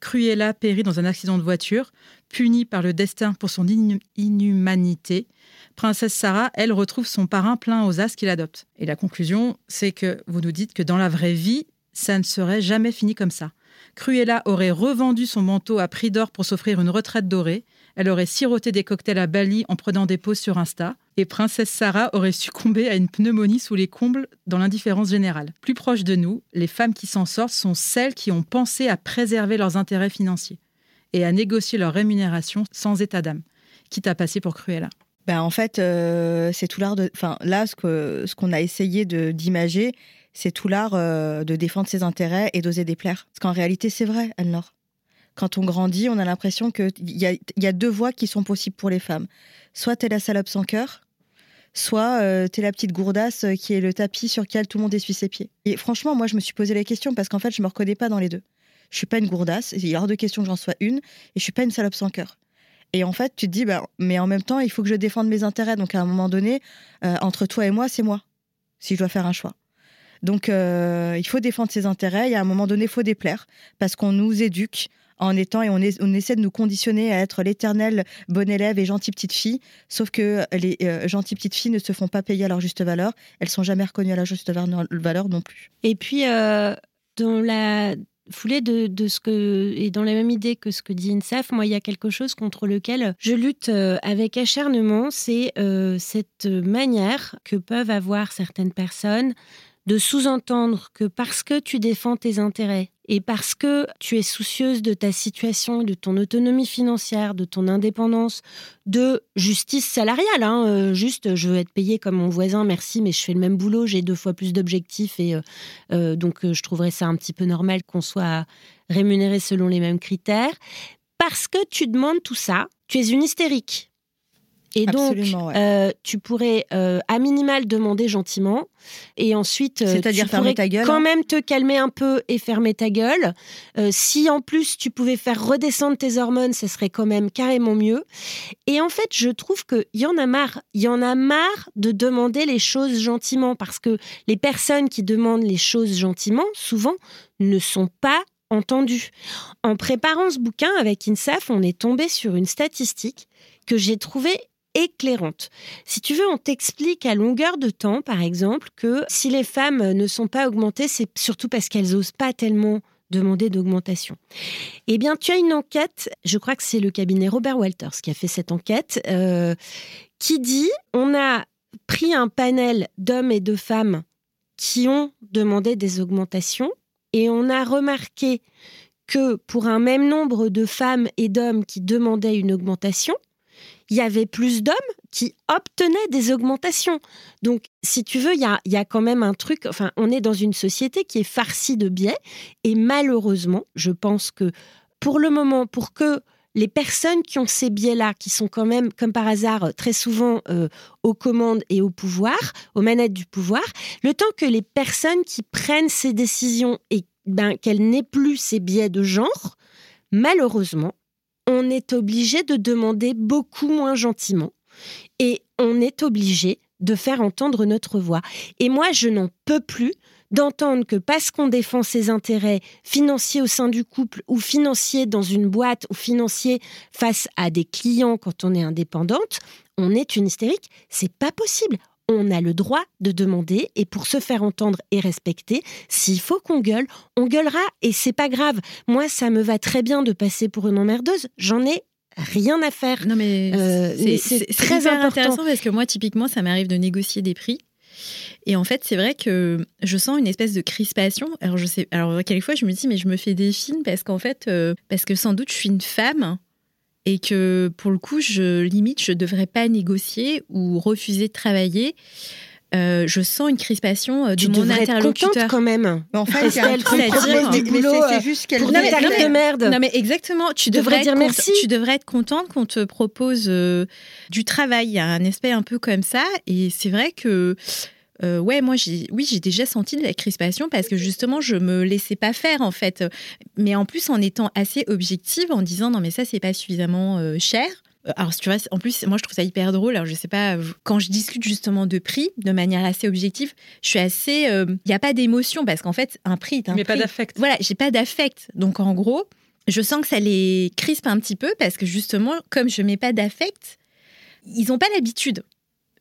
Cruella périt dans un accident de voiture, punie par le destin pour son inhumanité. Princesse Sarah, elle, retrouve son parrain plein aux as qu'il adopte. Et la conclusion, c'est que vous nous dites que dans la vraie vie, ça ne serait jamais fini comme ça. Cruella aurait revendu son manteau à prix d'or pour s'offrir une retraite dorée. Elle aurait siroté des cocktails à Bali en prenant des pauses sur Insta. Et Princesse Sarah aurait succombé à une pneumonie sous les combles dans l'indifférence générale. Plus proche de nous, les femmes qui s'en sortent sont celles qui ont pensé à préserver leurs intérêts financiers et à négocier leur rémunération sans état d'âme, quitte à passer pour Cruella. Ben, en fait, euh, c'est tout l'art de. Enfin, là, ce que ce qu'on a essayé d'imager, c'est tout l'art euh, de défendre ses intérêts et d'oser déplaire. Parce qu'en réalité, c'est vrai, Anne-Laure. Quand on grandit, on a l'impression qu'il y a, y a deux voies qui sont possibles pour les femmes. Soit t'es la salope sans cœur, soit euh, t'es la petite gourdasse euh, qui est le tapis sur lequel tout le monde essuie ses pieds. Et franchement, moi, je me suis posé la question parce qu'en fait, je me reconnais pas dans les deux. Je suis pas une gourdasse, il est hors de question que j'en sois une, et je suis pas une salope sans cœur. Et en fait, tu te dis, bah, mais en même temps, il faut que je défende mes intérêts. Donc, à un moment donné, euh, entre toi et moi, c'est moi, si je dois faire un choix. Donc, euh, il faut défendre ses intérêts. Et à un moment donné, il faut déplaire. Parce qu'on nous éduque en étant et on, essaie de nous conditionner à être l'éternelle bonne élève et gentille petite fille. Sauf que les euh, gentilles petites filles ne se font pas payer à leur juste valeur. Elles sont jamais reconnues à leur juste valeur non plus. Et puis, euh, dans la foulée de, ce que et dans la même idée que ce que dit Insaf, moi, il y a quelque chose contre lequel je lutte euh, avec acharnement, c'est euh, cette manière que peuvent avoir certaines personnes de sous-entendre que parce que tu défends tes intérêts et parce que tu es soucieuse de ta situation, de ton autonomie financière, de ton indépendance, de justice salariale, hein, euh, juste je veux être payé comme mon voisin, merci, mais je fais le même boulot, j'ai deux fois plus d'objectifs et euh, euh, donc je trouverais ça un petit peu normal qu'on soit rémunéré selon les mêmes critères. Parce que tu demandes tout ça, tu es une hystérique. Et donc, ouais. euh, tu pourrais euh, à minimal demander gentiment, et ensuite, euh, tu pourrais ta gueule, quand hein. même te calmer un peu et fermer ta gueule. Si en plus tu pouvais faire redescendre tes hormones, ce serait quand même carrément mieux. Et en fait, je trouve qu'il y en a marre. Il y en a marre de demander les choses gentiment parce que les personnes qui demandent les choses gentiment, souvent, ne sont pas entendues. En préparant ce bouquin avec INSAF, on est tombé sur une statistique que j'ai trouvée éclairante. Si tu veux, on t'explique à longueur de temps, par exemple, que si les femmes ne sont pas augmentées, c'est surtout parce qu'elles osent pas tellement demander d'augmentation. Eh bien, tu as une enquête, je crois que c'est le cabinet Robert Walters qui a fait cette enquête, euh, qui dit on a pris un panel d'hommes et de femmes qui ont demandé des augmentations et on a remarqué que pour un même nombre de femmes et d'hommes qui demandaient une augmentation, il y avait plus d'hommes qui obtenaient des augmentations. Donc, si tu veux, il y a, quand même un truc, enfin, on est dans une société qui est farcie de biais, et malheureusement, je pense que pour le moment, pour que les personnes qui ont ces biais-là, qui sont quand même, comme par hasard, très souvent euh, aux commandes et au pouvoir, aux manettes du pouvoir, le temps que les personnes qui prennent ces décisions et ben, qu'elles n'aient plus ces biais de genre, malheureusement, on est obligé de demander beaucoup moins gentiment et on est obligé de faire entendre notre voix. Et moi, je n'en peux plus d'entendre que parce qu'on défend ses intérêts financiers au sein du couple ou financiers dans une boîte ou financiers face à des clients quand on est indépendante, on est une hystérique. C'est pas possible on a le droit de demander et pour se faire entendre et respecter, s'il faut qu'on gueule, on gueulera et c'est pas grave. Moi, ça me va très bien de passer pour une emmerdeuse. J'en ai rien à faire. Non mais euh, c'est très intéressant parce que moi, typiquement, ça m'arrive de négocier des prix. Et en fait, c'est vrai que je sens une espèce de crispation. Alors, je sais, alors, quelquefois, je me dis, mais je me fais des films parce qu'en fait, euh, parce que sans doute, je suis une femme et que pour le coup, je limite, je ne devrais pas négocier ou refuser de travailler. Euh, je sens une crispation euh, de tu mon interlocuteur. Être quand même. Mais en fait, a un truc. C'est juste qu'elle non, mais, de merde. Non mais exactement. Tu devrais, dire merci. Tu devrais être contente qu'on te propose euh, du travail. Il y a un aspect un peu comme ça. Et c'est vrai que euh, ouais, moi, oui, j'ai déjà senti de la crispation parce que justement, je me laissais pas faire en fait. Mais en plus, en étant assez objective, en disant non, mais ça, c'est pas suffisamment euh, cher. Euh, alors, tu vois, en plus, moi, je trouve ça hyper drôle. Alors, je sais pas, quand je discute justement de prix de manière assez objective, je suis assez. Il n'y a pas d'émotion parce qu'en fait, un prix est un Mais pas d'affect. Voilà, j'ai pas d'affect. Donc, en gros, je sens que ça les crispe un petit peu parce que justement, comme je mets pas d'affect, ils n'ont pas l'habitude.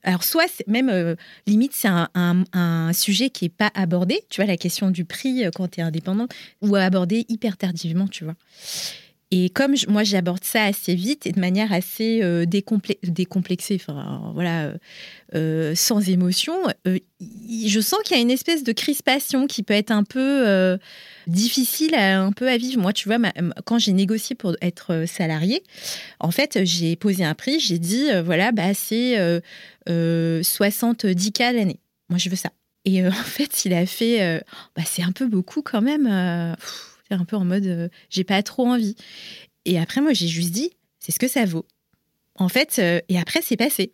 Alors, soit même euh, limite, c'est un, sujet qui n'est pas abordé, tu vois, la question du prix euh, quand tu es indépendante, ou abordé hyper tardivement, tu vois. Et comme moi, j'aborde ça assez vite et de manière assez euh, décomplexée, voilà, euh, sans émotion, euh, je sens qu'il y a une espèce de crispation qui peut être un peu difficile à, un peu à vivre. Moi, tu vois, quand j'ai négocié pour être salarié, en fait, j'ai posé un prix, j'ai dit, voilà, bah, c'est 70 k l'année. Moi, je veux ça. Et en fait, il a fait, bah, c'est un peu beaucoup quand même un peu en mode euh, j'ai pas trop envie. Et après, moi, j'ai juste dit c'est ce que ça vaut. En fait, euh, et après, c'est passé.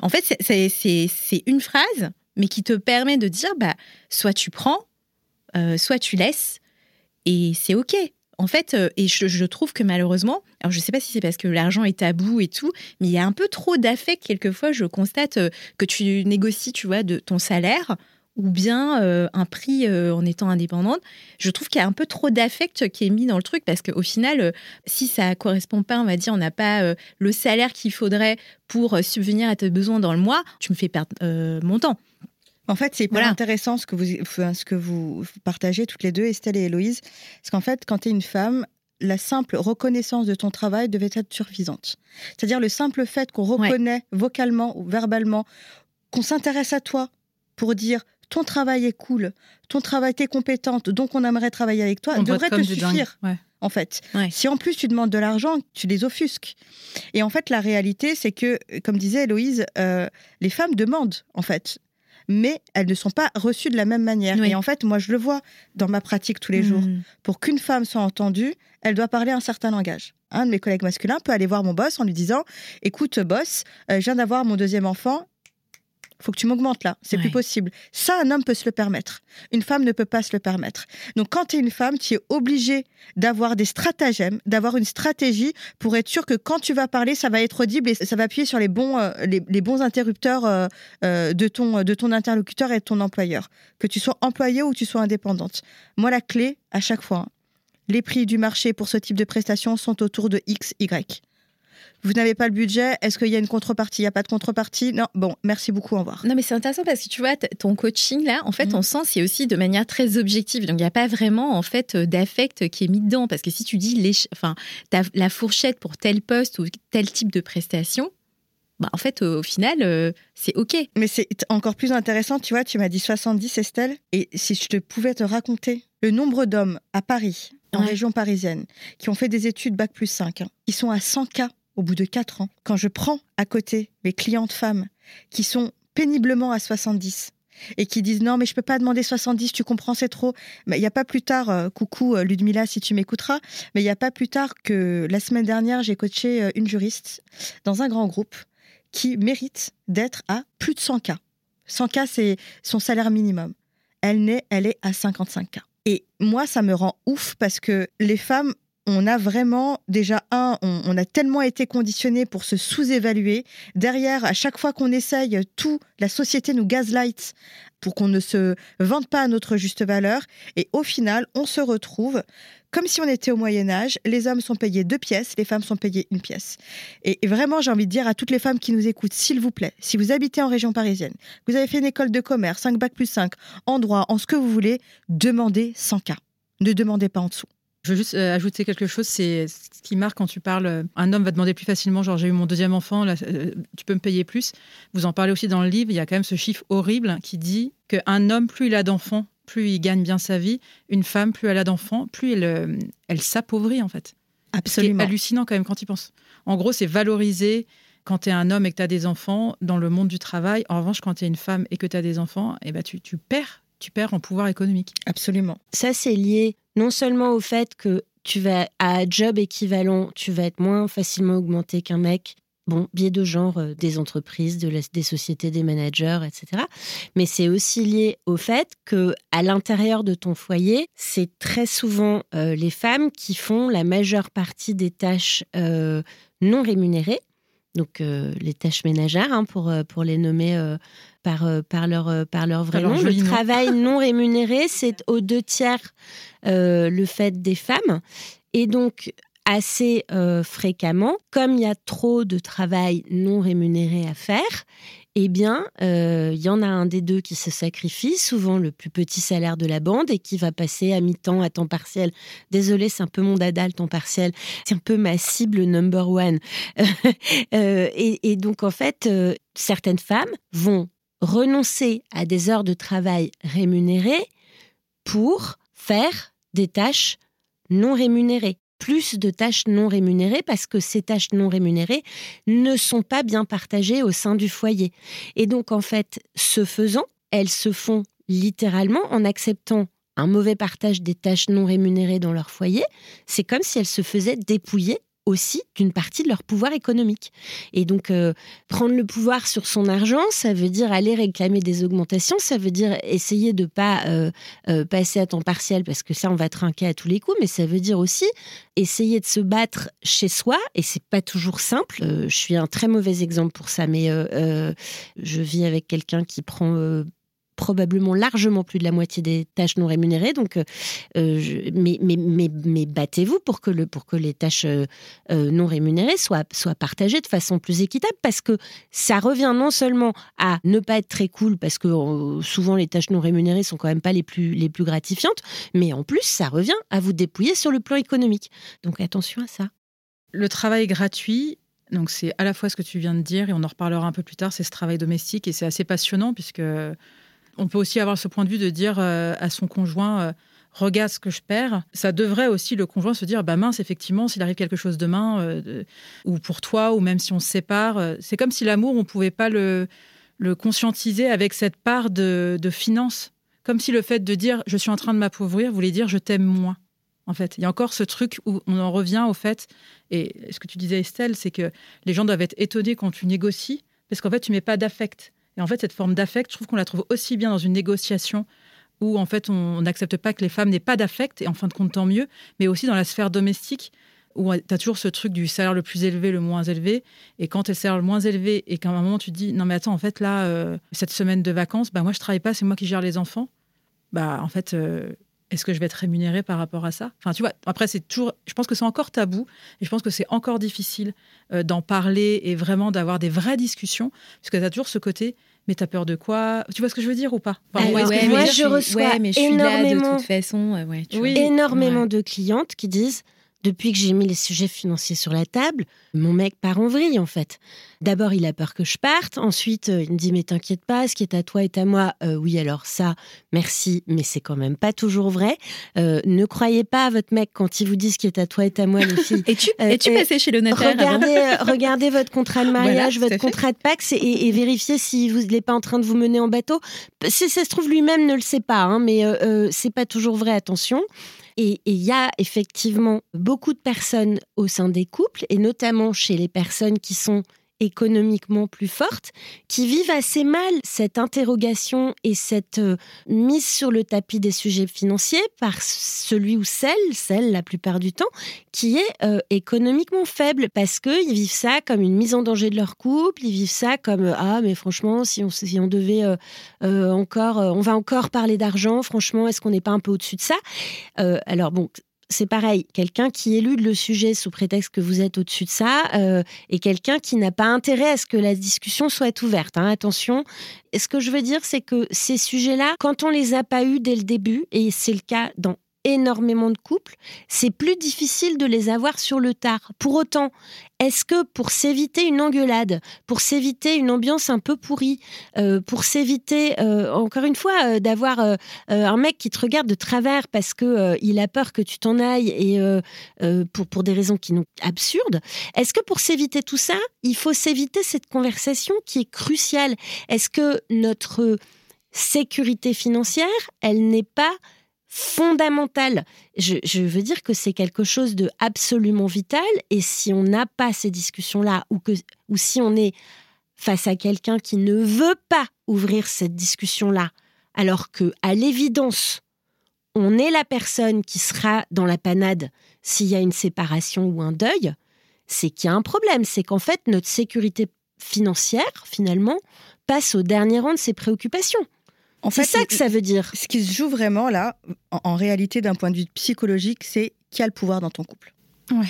En fait, c'est une phrase, mais qui te permet de dire bah, soit tu prends, euh, soit tu laisses, et c'est OK. En fait, et je, trouve que malheureusement, alors je sais pas si c'est parce que l'argent est tabou et tout, mais il y a un peu trop d'affect quelquefois. Je constate que tu négocies, tu vois, de ton salaire ou bien euh, un prix euh, en étant indépendante. Je trouve qu'il y a un peu trop d'affect qui est mis dans le truc parce qu'au final, euh, si ça correspond pas, on va dire, on n'a pas le salaire qu'il faudrait pour subvenir à tes besoins dans le mois, tu me fais perdre mon temps. En fait, c'est hyper intéressant ce que, vous, ce que vous partagez toutes les deux, Estelle et Héloïse. Parce qu'en fait, quand tu es une femme, la simple reconnaissance de ton travail devait être suffisante. C'est-à-dire le simple fait qu'on reconnaît vocalement ou verbalement qu'on s'intéresse à toi pour dire ton travail est cool, ton travail, t'es compétente, donc on aimerait travailler avec toi, on devrait te suffire. En fait, si en plus tu demandes de l'argent, tu les offusques. Et en fait, la réalité, c'est que, comme disait Héloïse, euh, les femmes demandent, en fait, mais elles ne sont pas reçues de la même manière. Et en fait, moi, je le vois dans ma pratique tous les jours. Hmm. Pour qu'une femme soit entendue, elle doit parler un certain langage. Un de mes collègues masculins peut aller voir mon boss en lui disant Écoute, boss, euh, je viens d'avoir mon deuxième enfant faut que tu m'augmentes là, c'est plus possible. Ça, un homme peut se le permettre. Une femme ne peut pas se le permettre. Donc, quand tu es une femme, tu es obligée d'avoir des stratagèmes, d'avoir une stratégie pour être sûr que quand tu vas parler, ça va être audible et ça va appuyer sur les bons, euh, les, bons interrupteurs euh, euh, de, ton, de ton interlocuteur et de ton employeur. Que tu sois employée ou tu sois indépendante. Moi, la clé, à chaque fois, hein, les prix du marché pour ce type de prestations sont autour de X, Y. Vous n'avez pas le budget. Est-ce qu'il y a une contrepartie? Il n'y a pas de contrepartie? Non. Bon, merci beaucoup. Au revoir. Non, mais c'est intéressant parce que tu vois, ton coaching là, en fait, Mhm. on sent c'est aussi de manière très objective. Donc, il n'y a pas vraiment en fait euh, d'affect qui est mis dedans. Parce que si tu dis les, enfin, la fourchette pour tel poste ou tel type de prestation, bah, en fait, au, final, euh, c'est OK. Mais c'est encore plus intéressant, tu vois, tu m'as dit 70, Estelle, et si je te pouvais te raconter le nombre d'hommes à Paris, en Ouais. région parisienne, qui ont fait des études Bac plus 5, hein, qui sont à 100 cas au bout de 4 ans, quand je prends à côté mes clientes femmes qui sont péniblement à 70 et qui disent non mais je peux pas demander 70 tu comprends c'est trop. Mais il y a pas plus tard euh, coucou euh, Ludmilla si tu m'écouteras mais il y a pas plus tard que la semaine dernière j'ai coaché euh, une juriste dans un grand groupe qui mérite d'être à plus de 100 cas 100 cas c'est son salaire minimum. Elle n'est elle est à 55 cas et moi ça me rend ouf parce que les femmes on a vraiment déjà un, on, on a tellement été conditionné pour se sous-évaluer. Derrière, à chaque fois qu'on essaye, tout, la société nous gaslight pour qu'on ne se vende pas à notre juste valeur. Et au final, on se retrouve comme si on était au Moyen Âge. Les hommes sont payés deux pièces, les femmes sont payées une pièce. Et, vraiment, j'ai envie de dire à toutes les femmes qui nous écoutent, s'il vous plaît, si vous habitez en région parisienne, vous avez fait une école de commerce, 5 bac plus 5, en droit, en ce que vous voulez, demandez 100 cas. Ne demandez pas en dessous. Je veux juste euh, ajouter quelque chose, c'est ce qui marque quand tu parles. euh, Un homme va demander plus facilement, genre j'ai eu mon deuxième enfant, là, euh, tu peux me payer plus. Vous en parlez aussi dans le livre, il y a quand même ce chiffre horrible qui dit qu'un homme, plus il a d'enfants, plus il gagne bien sa vie. Une femme, plus elle a d'enfants, plus elle, elle s'appauvrit en fait. Absolument. est hallucinant quand même quand il pense. En gros, c'est valoriser quand tu es un homme et que tu as des enfants dans le monde du travail. En revanche, quand tu es une femme et que tu as des enfants, eh ben, tu, tu perds. Tu perds en pouvoir économique. Absolument. Ça, c'est lié non seulement au fait que tu vas à job équivalent, tu vas être moins facilement augmenté qu'un mec. Bon, biais de genre euh, des entreprises, des sociétés, des managers, etc. Mais c'est aussi lié au fait que à l'intérieur de ton foyer, c'est très souvent euh, les femmes qui font la majeure partie des tâches euh, non rémunérées. Donc euh, les tâches ménagères, hein, pour, euh, pour les nommer euh, par, par, leur, par leur vrai nom. Le travail non rémunéré, c'est aux deux tiers euh, le fait des femmes. Et donc, assez fréquemment, comme il y a trop de travail non rémunéré à faire, eh bien, euh, il y en a un des deux qui se sacrifie, souvent le plus petit salaire de la bande, et qui va passer à mi-temps, à temps partiel. Désolée, c'est un peu mon dada, le temps partiel. C'est un peu ma cible number one. Euh, et, et donc, en fait, euh, certaines femmes vont renoncer à des heures de travail rémunérées pour faire des tâches non rémunérées. Plus de tâches non rémunérées parce que ces tâches non rémunérées ne sont pas bien partagées au sein du foyer. Et donc, en fait, ce faisant, elles se font littéralement en acceptant un mauvais partage des tâches non rémunérées dans leur foyer. C'est comme si elles se faisaient dépouiller aussi d'une partie de leur pouvoir économique. Et donc, euh, prendre le pouvoir sur son argent, ça veut dire aller réclamer des augmentations, ça veut dire essayer de pas euh, euh, passer à temps partiel, parce que ça, on va trinquer à tous les coups, mais ça veut dire aussi essayer de se battre chez soi, et c'est pas toujours simple. Je suis un très mauvais exemple pour ça, mais je vis avec quelqu'un qui prend... probablement largement plus de la moitié des tâches non rémunérées. Donc, euh, euh, mais, battez-vous pour que, les tâches euh, non rémunérées soient, partagées de façon plus équitable parce que ça revient non seulement à ne pas être très cool parce que souvent les tâches non rémunérées sont quand même pas les plus, les plus gratifiantes, mais en plus ça revient à vous dépouiller sur le plan économique. Donc attention à ça. Le travail gratuit, donc c'est à la fois ce que tu viens de dire, et on en reparlera un peu plus tard, c'est ce travail domestique, et c'est assez passionnant, puisque on peut aussi avoir ce point de vue de dire euh, à son conjoint, euh, regarde ce que je perds. Ça devrait aussi le conjoint se dire, bah mince, effectivement, s'il arrive quelque chose demain, euh, ou pour toi, ou même si on se sépare, c'est comme si l'amour, on pouvait pas le, le conscientiser avec cette part de, de finance. Comme si le fait de dire, je suis en train de m'appauvrir, voulait dire, je t'aime moins. En fait, il y a encore ce truc où on en revient au fait et ce que tu disais, Estelle, c'est que les gens doivent être étonnés quand tu négocies, parce qu'en fait, tu mets pas d'affect. Et en fait, cette forme d'affect, je trouve qu'on la trouve aussi bien dans une négociation où, en fait, on n'accepte pas que les femmes n'aient pas d'affect, et en fin de compte, tant mieux, mais aussi dans la sphère domestique, où tu as toujours ce truc du salaire le plus élevé, le moins élevé. Et quand tu le salaire le moins élevé, et qu'à un moment, tu te dis, non, mais attends, en fait, là, euh, cette semaine de vacances, bah, moi, je travaille pas, c'est moi qui gère les enfants. Bah, en fait, euh, est-ce que je vais être rémunérée par rapport à ça? Enfin, tu vois, après, c'est toujours. Je pense que c'est encore tabou et je pense que c'est encore difficile euh, d'en parler et vraiment d'avoir des vraies discussions parce que tu as toujours ce côté. Mais t'as peur de quoi? Tu vois ce que je veux dire ou pas? Enfin, moi, je, moi, je reçois mais je énormément, là de toute façon, ouais, tu oui. énormément de clientes qui disent depuis que j'ai mis les sujets financiers sur la table, mon mec part en vrille en fait. D'abord, il a peur que je parte. Ensuite, euh, il me dit mais t'inquiète pas, ce qui est à toi est à moi. Euh, oui, alors ça, merci, mais c'est quand même pas toujours vrai. Euh, ne croyez pas à votre mec quand il vous dit ce qui est à toi est à moi, les filles. Es-tu es passé chez le notaire Regardez, regardez votre contrat de mariage, votre contrat de Pax et, vérifiez si vous n'est pas en train de vous mener en bateau. Si ça se trouve lui-même ne le sait pas, hein, mais c'est pas toujours vrai. Attention. Et il y a effectivement beaucoup de personnes au sein des couples, et notamment chez les personnes qui sont économiquement plus fortes, qui vivent assez mal cette interrogation et cette euh, mise sur le tapis des sujets financiers par celui ou celle, celle la plupart du temps, qui est euh, économiquement faible. Parce qu'ils vivent ça comme une mise en danger de leur couple, ils vivent ça comme euh, ah mais franchement si on, si on devait encore, on va encore parler d'argent, franchement est-ce qu'on n'est pas un peu au-dessus de ça? Alors bon, c'est pareil, quelqu'un qui élude le sujet sous prétexte que vous êtes au-dessus de ça, euh, et quelqu'un qui n'a pas intérêt à ce que la discussion soit ouverte. Hein, attention. Ce que je veux dire, c'est que ces sujets-là, quand on les a pas eus dès le début, et c'est le cas dans énormément de couples, c'est plus difficile de les avoir sur le tard. Pour autant, est-ce que pour s'éviter une engueulade, pour s'éviter une ambiance un peu pourrie, euh, pour s'éviter, euh, encore une fois, euh, d'avoir un mec qui te regarde de travers parce que il a peur que tu t'en ailles et pour, pour des raisons qui sont absurdes, est-ce que pour s'éviter tout ça, il faut s'éviter cette conversation qui est cruciale? Est-ce que notre sécurité financière, elle n'est pas fondamentale. Je, veux dire que c'est quelque chose de absolument vital et si on n'a pas ces discussions-là ou, ou si on est face à quelqu'un qui ne veut pas ouvrir cette discussion-là, alors que à l'évidence, on est la personne qui sera dans la panade s'il y a une séparation ou un deuil, c'est qu'il y a un problème. C'est qu'en fait, notre sécurité financière, finalement, passe au dernier rang de ses préoccupations. C'est ça que ça veut dire. Ce qui se joue vraiment là, en, réalité, d'un point de vue psychologique, c'est qui a le pouvoir dans ton couple. Ouais.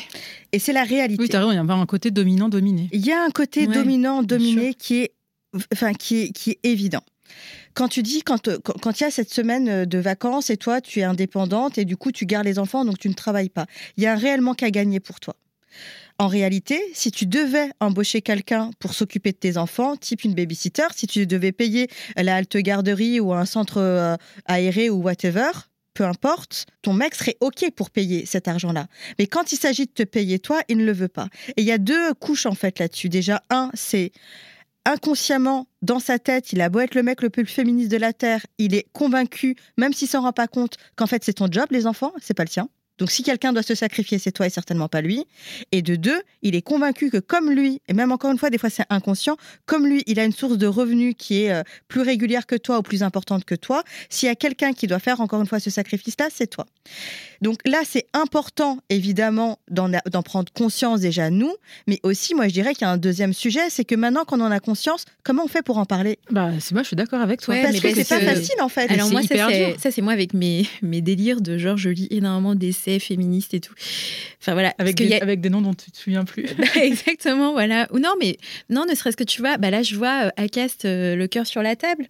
Et c'est la réalité. Oui, tu as raison, il y a un côté dominant-dominé. Il y a un côté dominant-dominé qui est, enfin, qui est, qui est évident. Quand tu dis, quand il quand, y a cette semaine de vacances et toi, tu es indépendante et du coup, tu gardes les enfants, donc tu ne travailles pas, il y a un réel manque à gagner pour toi. En réalité, si tu devais embaucher quelqu'un pour s'occuper de tes enfants, type une babysitter, si tu devais payer la halte garderie ou un centre euh, aéré ou whatever, peu importe, ton mec serait OK pour payer cet argent-là. Mais quand il s'agit de te payer toi, il ne le veut pas. Et il y a deux couches en fait là-dessus. Déjà, un, c'est inconsciemment, dans sa tête, il a beau être le mec le plus féministe de la Terre, il est convaincu, même s'il s'en rend pas compte, qu'en fait c'est ton job, les enfants, c'est pas le sien. Donc si quelqu'un doit se sacrifier, c'est toi et certainement pas lui. Et de deux, il est convaincu que comme lui, et même encore une fois, des fois c'est inconscient, comme lui, il a une source de revenus qui est euh, plus régulière que toi ou plus importante que toi, s'il y a quelqu'un qui doit faire encore une fois ce sacrifice-là, c'est toi. Donc là, c'est important évidemment d'en prendre conscience déjà nous, mais aussi moi je dirais qu'il y a un deuxième sujet, c'est que maintenant qu'on en a conscience, comment on fait pour en parler? Bah c'est moi, je suis d'accord avec toi. parce que c'est pas facile en fait. Alors moi, ça c'est moi avec mes, mes délires de genre, je lis énormément d'essais féministe et tout. Enfin voilà. Avec, des, avec des noms dont tu te souviens plus. Exactement, voilà. Ou non, mais non, ne serait-ce que tu vois, bah là je vois euh, Acast euh, le cœur sur la table.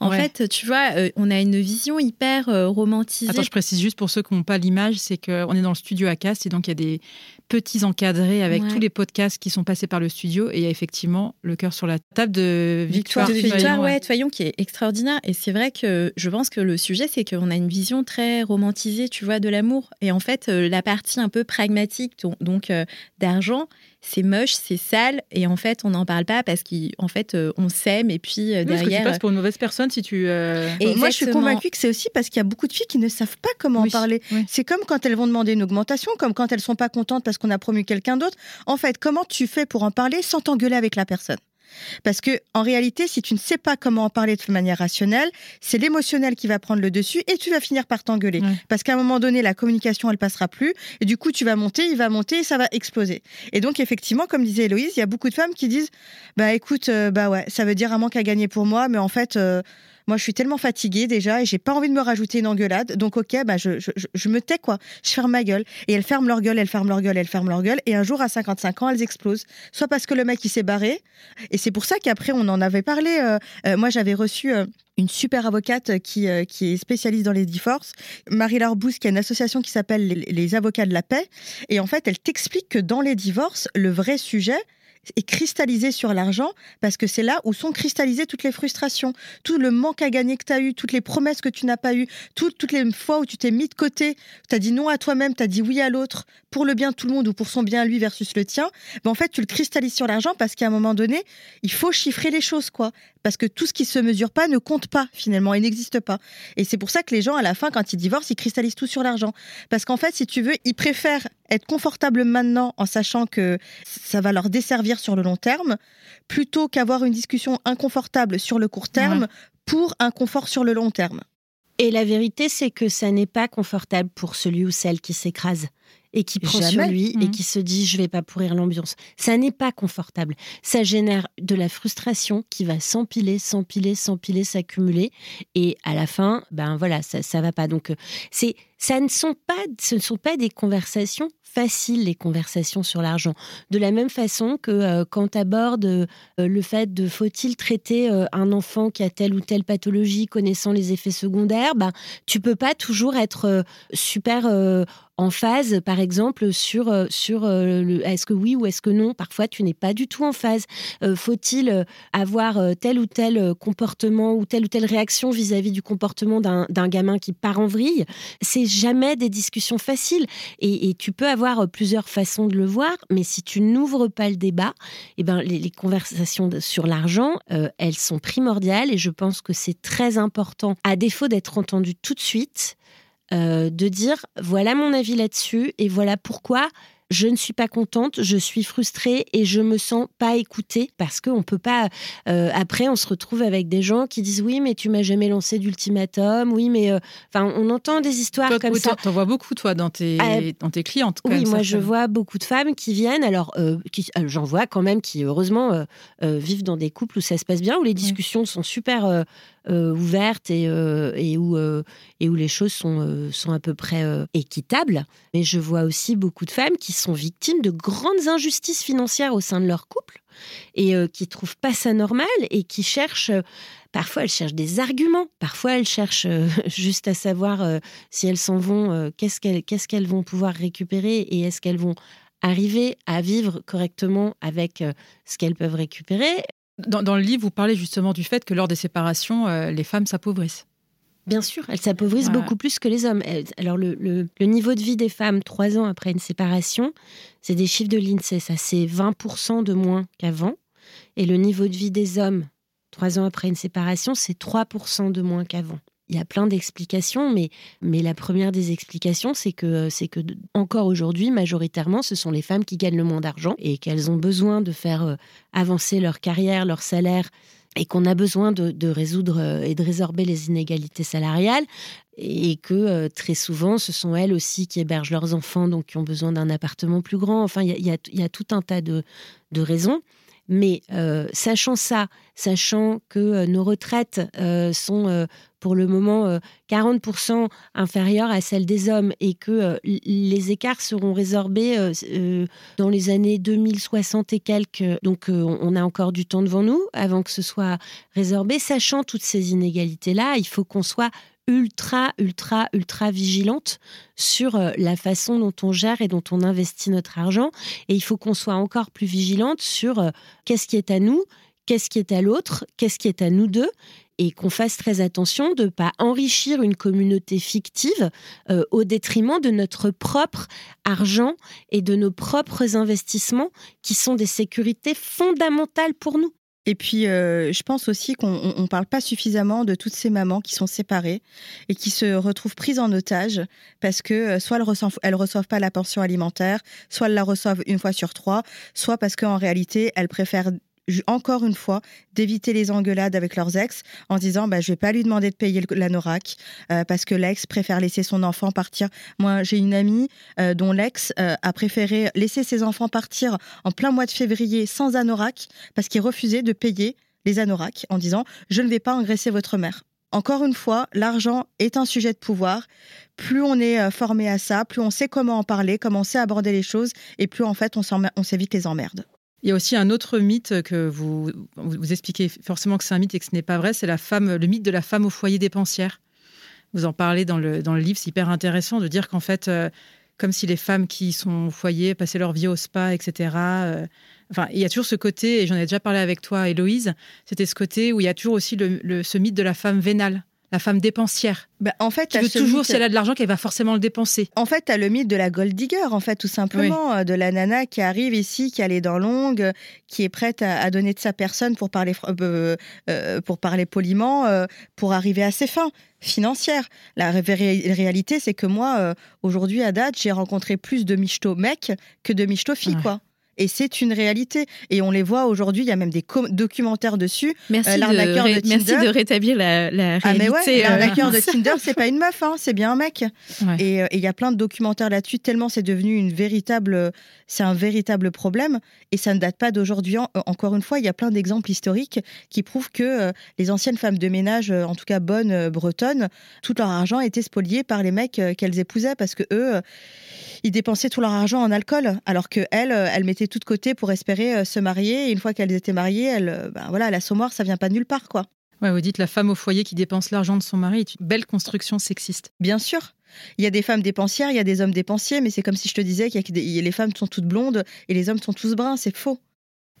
En fait, tu vois, euh, on a une vision hyper romantisée. Attends, je précise juste pour ceux qui n'ont pas l'image, c'est qu'on est dans le studio Acast et donc il y a des petits encadrés avec tous les podcasts qui sont passés par le studio. Et il y a effectivement le cœur sur la table de Victoire. De Victoire, ouais, Toyon, qui est extraordinaire. Et c'est vrai que je pense que le sujet, c'est qu'on a une vision très romantisée, tu vois, de l'amour. Et en fait, euh, la partie un peu pragmatique, donc euh, d'argent, c'est moche, c'est sale, et en fait, on n'en parle pas parce qu'en fait, euh, on s'aime, et puis derrière. Parce que tu passes pour une mauvaise personne si tu. Et moi, je suis convaincue que c'est aussi parce qu'il y a beaucoup de filles qui ne savent pas comment en parler. C'est comme quand elles vont demander une augmentation, comme quand elles sont pas contentes parce qu'on a promu quelqu'un d'autre. En fait, comment tu fais pour en parler sans t'engueuler avec la personne? Parce que en réalité, si tu ne sais pas comment en parler de manière rationnelle, c'est l'émotionnel qui va prendre le dessus et tu vas finir par t'engueuler. Parce qu'à un moment donné, la communication, elle passera plus et du coup, tu vas monter, il va monter et ça va exploser. Et donc, effectivement, comme disait Héloïse, il y a beaucoup de femmes qui disent, bah écoute, euh, bah ouais, ça veut dire un manque à gagner pour moi, mais en fait. Euh, moi je suis tellement fatiguée déjà et j'ai pas envie de me rajouter une engueulade. Donc ok, bah je, je, je me tais quoi. Je ferme ma gueule. Et elles ferment leur gueule, elles ferment leur gueule, elles ferment leur gueule. Et un jour à 55 ans, elles explosent. Soit parce que le mec il s'est barré. Et c'est pour ça qu'après on en avait parlé. euh, euh, moi j'avais reçu euh, une super avocate qui, qui est spécialiste dans les divorces, Marie Larbous, qui a une association qui s'appelle les avocats de la paix. Et en fait, elle t'explique que dans les divorces, le vrai sujet est cristallisé sur l'argent parce que c'est là où sont cristallisées toutes les frustrations, tout le manque à gagner que tu as eu, toutes les promesses que tu n'as pas eues, tout- toutes les fois où tu t'es mis de côté, tu as dit non à toi-même, tu as dit oui à l'autre, pour le bien de tout le monde ou pour son bien à lui versus le tien. Ben en fait, tu le cristallises sur l'argent parce qu'à un moment donné, il faut chiffrer les choses, quoi. Parce que tout ce qui se mesure pas ne compte pas, finalement, et n'existe pas. Et c'est pour ça que les gens, à la fin, quand ils divorcent, ils cristallisent tout sur l'argent. Parce qu'en fait, si tu veux, ils préfèrent être confortables maintenant en sachant que ça va leur desservir sur le long terme, plutôt qu'avoir une discussion inconfortable sur le court terme pour un confort sur le long terme. Et la vérité, c'est que ça n'est pas confortable pour celui ou celle qui s'écrase et qui prend sur Jamais. lui et Mhm. qui se dit je vais pas pourrir l'ambiance. Ça n'est pas confortable. Ça génère de la frustration qui va s'empiler, s'empiler, s'empiler, s'accumuler et à la fin, ben voilà, ça ça va pas. Donc euh, c'est ça ne sont pas ce ne sont pas des conversations faciles les conversations sur l'argent. De la même façon que euh, quand tu abordes le fait de faut-il traiter euh, un enfant qui a telle ou telle pathologie connaissant les effets secondaires, ben tu peux pas toujours être euh, super euh, en phase, par exemple, sur, euh, sur euh, est-ce que oui ou est-ce que non. Parfois, tu n'es pas du tout en phase. Euh, Faut-il euh, avoir euh, tel ou tel euh, comportement ou telle ou telle réaction vis-à-vis du comportement d'un gamin qui part en vrille? Jamais des discussions faciles. Et, tu peux avoir euh, plusieurs façons de le voir, mais si tu n'ouvres pas le débat, eh ben, les, conversations sur l'argent, euh, elles sont primordiales et je pense que c'est très important, à défaut d'être entendu tout de suite, euh, de dire voilà mon avis là-dessus et voilà pourquoi je ne suis pas contente, je suis frustrée et je me sens pas écoutée parce qu'on peut pas. euh, après, on se retrouve avec des gens qui disent oui, mais tu m'as jamais lancé d'ultimatum. Oui, mais euh, on entend des histoires Toi, comme oui, ça. t'en- vois beaucoup, toi, dans tes, Ah, dans tes clientes. quand Oui, même, moi je vois beaucoup de femmes qui viennent, alors euh, euh, j'en vois quand même qui heureusement euh, euh, vivent dans des couples où ça se passe bien, où les discussions sont super euh, ouvertes et, euh, euh, et où les choses sont, à peu près équitables. Mais je vois aussi beaucoup de femmes qui sont victimes de grandes injustices financières au sein de leur couple et qui trouvent pas ça normal et qui cherchent. Parfois, elles cherchent des arguments. Parfois, elles cherchent juste à savoir si elles s'en vont, qu'est-ce qu'elles vont pouvoir récupérer et est-ce qu'elles vont arriver à vivre correctement avec ce qu'elles peuvent récupérer. Dans, dans le livre, vous parlez justement du fait que lors des séparations, euh, les femmes s'appauvrissent. Bien sûr, elles s'appauvrissent beaucoup plus que les hommes. Alors, le, le- le niveau de vie des femmes trois ans après une séparation, c'est des chiffres de l'INSEE. Ça, c'est 20% de moins qu'avant. Et le niveau de vie des hommes trois ans après une séparation, c'est 3% de moins qu'avant. Il y a plein d'explications, mais, mais la première des explications, c'est que, c'est que encore aujourd'hui, majoritairement, ce sont les femmes qui gagnent le moins d'argent et qu'elles ont besoin de faire euh, avancer leur carrière, leur salaire, et qu'on a besoin de, résoudre euh, et de résorber les inégalités salariales, et que euh, très souvent, ce sont elles aussi qui hébergent leurs enfants, donc qui ont besoin d'un appartement plus grand. Enfin, il y a, y a tout un tas de, de raisons. Mais euh, sachant ça, sachant que euh, nos retraites euh, sont pour le moment euh, 40% inférieures à celles des hommes et que les écarts seront résorbés dans les années 2060 et quelques, donc on on a encore du temps devant nous avant que ce soit résorbé. Sachant toutes ces inégalités-là, il faut qu'on soit ultra, ultra, ultra vigilante sur euh, la façon dont on gère et dont on investit notre argent. Et il faut qu'on soit encore plus vigilante sur euh, qu'est-ce qui est à nous, qu'est-ce qui est à l'autre, qu'est-ce qui est à nous deux. Et qu'on fasse très attention de ne pas enrichir une communauté fictive euh, au détriment de notre propre argent et de nos propres investissements qui sont des sécurités fondamentales pour nous. Et puis, euh, je pense aussi qu'on ne parle pas suffisamment de toutes ces mamans qui sont séparées et qui se retrouvent prises en otage parce que euh, soit elles reçoivent, elles reçoivent pas la pension alimentaire, soit elles la reçoivent une fois sur trois, soit parce qu'en réalité, elles préfèrent encore une fois d'éviter les engueulades avec leurs ex en disant bah, je vais pas lui demander de payer l'anorak euh, parce que l'ex préfère laisser son enfant partir. Moi, j'ai une amie euh, dont l'ex euh, a préféré laisser ses enfants partir en plein mois de février sans anorak parce qu'il refusait de payer les anoraks en disant je ne vais pas engraisser votre mère. encore une fois, l'argent est un sujet de pouvoir. Plus on est formé à ça, plus on sait comment en parler, comment on sait aborder les choses, et plus en fait on s'évite les emmerdes. Il y a aussi un autre mythe que vous, vous expliquez forcément que c'est un mythe et que ce n'est pas vrai, c'est la femme, le mythe de la femme au foyer dépensière. Vous en parlez dans le, dans le livre, c'est hyper intéressant de dire qu'en fait, euh, comme si les femmes qui sont au foyer passaient leur vie au spa, etc. Euh, enfin, il y a toujours ce côté, et j'en ai déjà parlé avec toi, Héloïse, c'était ce côté où il y a toujours aussi le, ce mythe de la femme vénale la femme dépensière. Bah, en fait, tu veux toujours, si elle a de l'argent, qu'elle va forcément le dépenser. En fait, tu as le mythe de la gold digger, en fait, tout simplement, euh, de la nana qui arrive ici, qui a les dents longues, qui est prête à, donner de sa personne pour parler, euh, euh, pour parler poliment, pour arriver à ses fins financières. La réalité, c'est que moi, aujourd'hui, à date, j'ai rencontré plus de michto mecs que de michto filles, quoi. Et c'est une réalité. Et on les voit aujourd'hui, il y a même des documentaires dessus. Merci, euh, de, de merci de rétablir la, la réalité. Ah mais ouais, l'arnaqueur de Tinder, c'est pas une meuf, hein, c'est bien un mec. Euh, et il y a plein de documentaires là-dessus, tellement c'est devenu une véritable, c'est un véritable problème. Et ça ne date pas d'aujourd'hui. Euh, encore une fois, il y a plein d'exemples historiques qui prouvent que les anciennes femmes de ménage, en tout cas bonnes bretonnes, tout leur argent était spolié par les mecs qu'elles épousaient parce que eux ils dépensaient tout leur argent en alcool, alors que elle, euh, elle mettait tout de côté pour espérer euh, se marier. Et une fois qu'elles étaient mariées, elle, euh, ben voilà, l'assommoir, ça vient pas de nulle part, quoi. Ouais, vous dites la femme au foyer qui dépense l'argent de son mari est une belle construction sexiste. Bien sûr. Il y a des femmes dépensières, il y a des hommes dépensiers, mais c'est comme si je te disais que les femmes sont toutes blondes et les hommes sont tous bruns, c'est faux.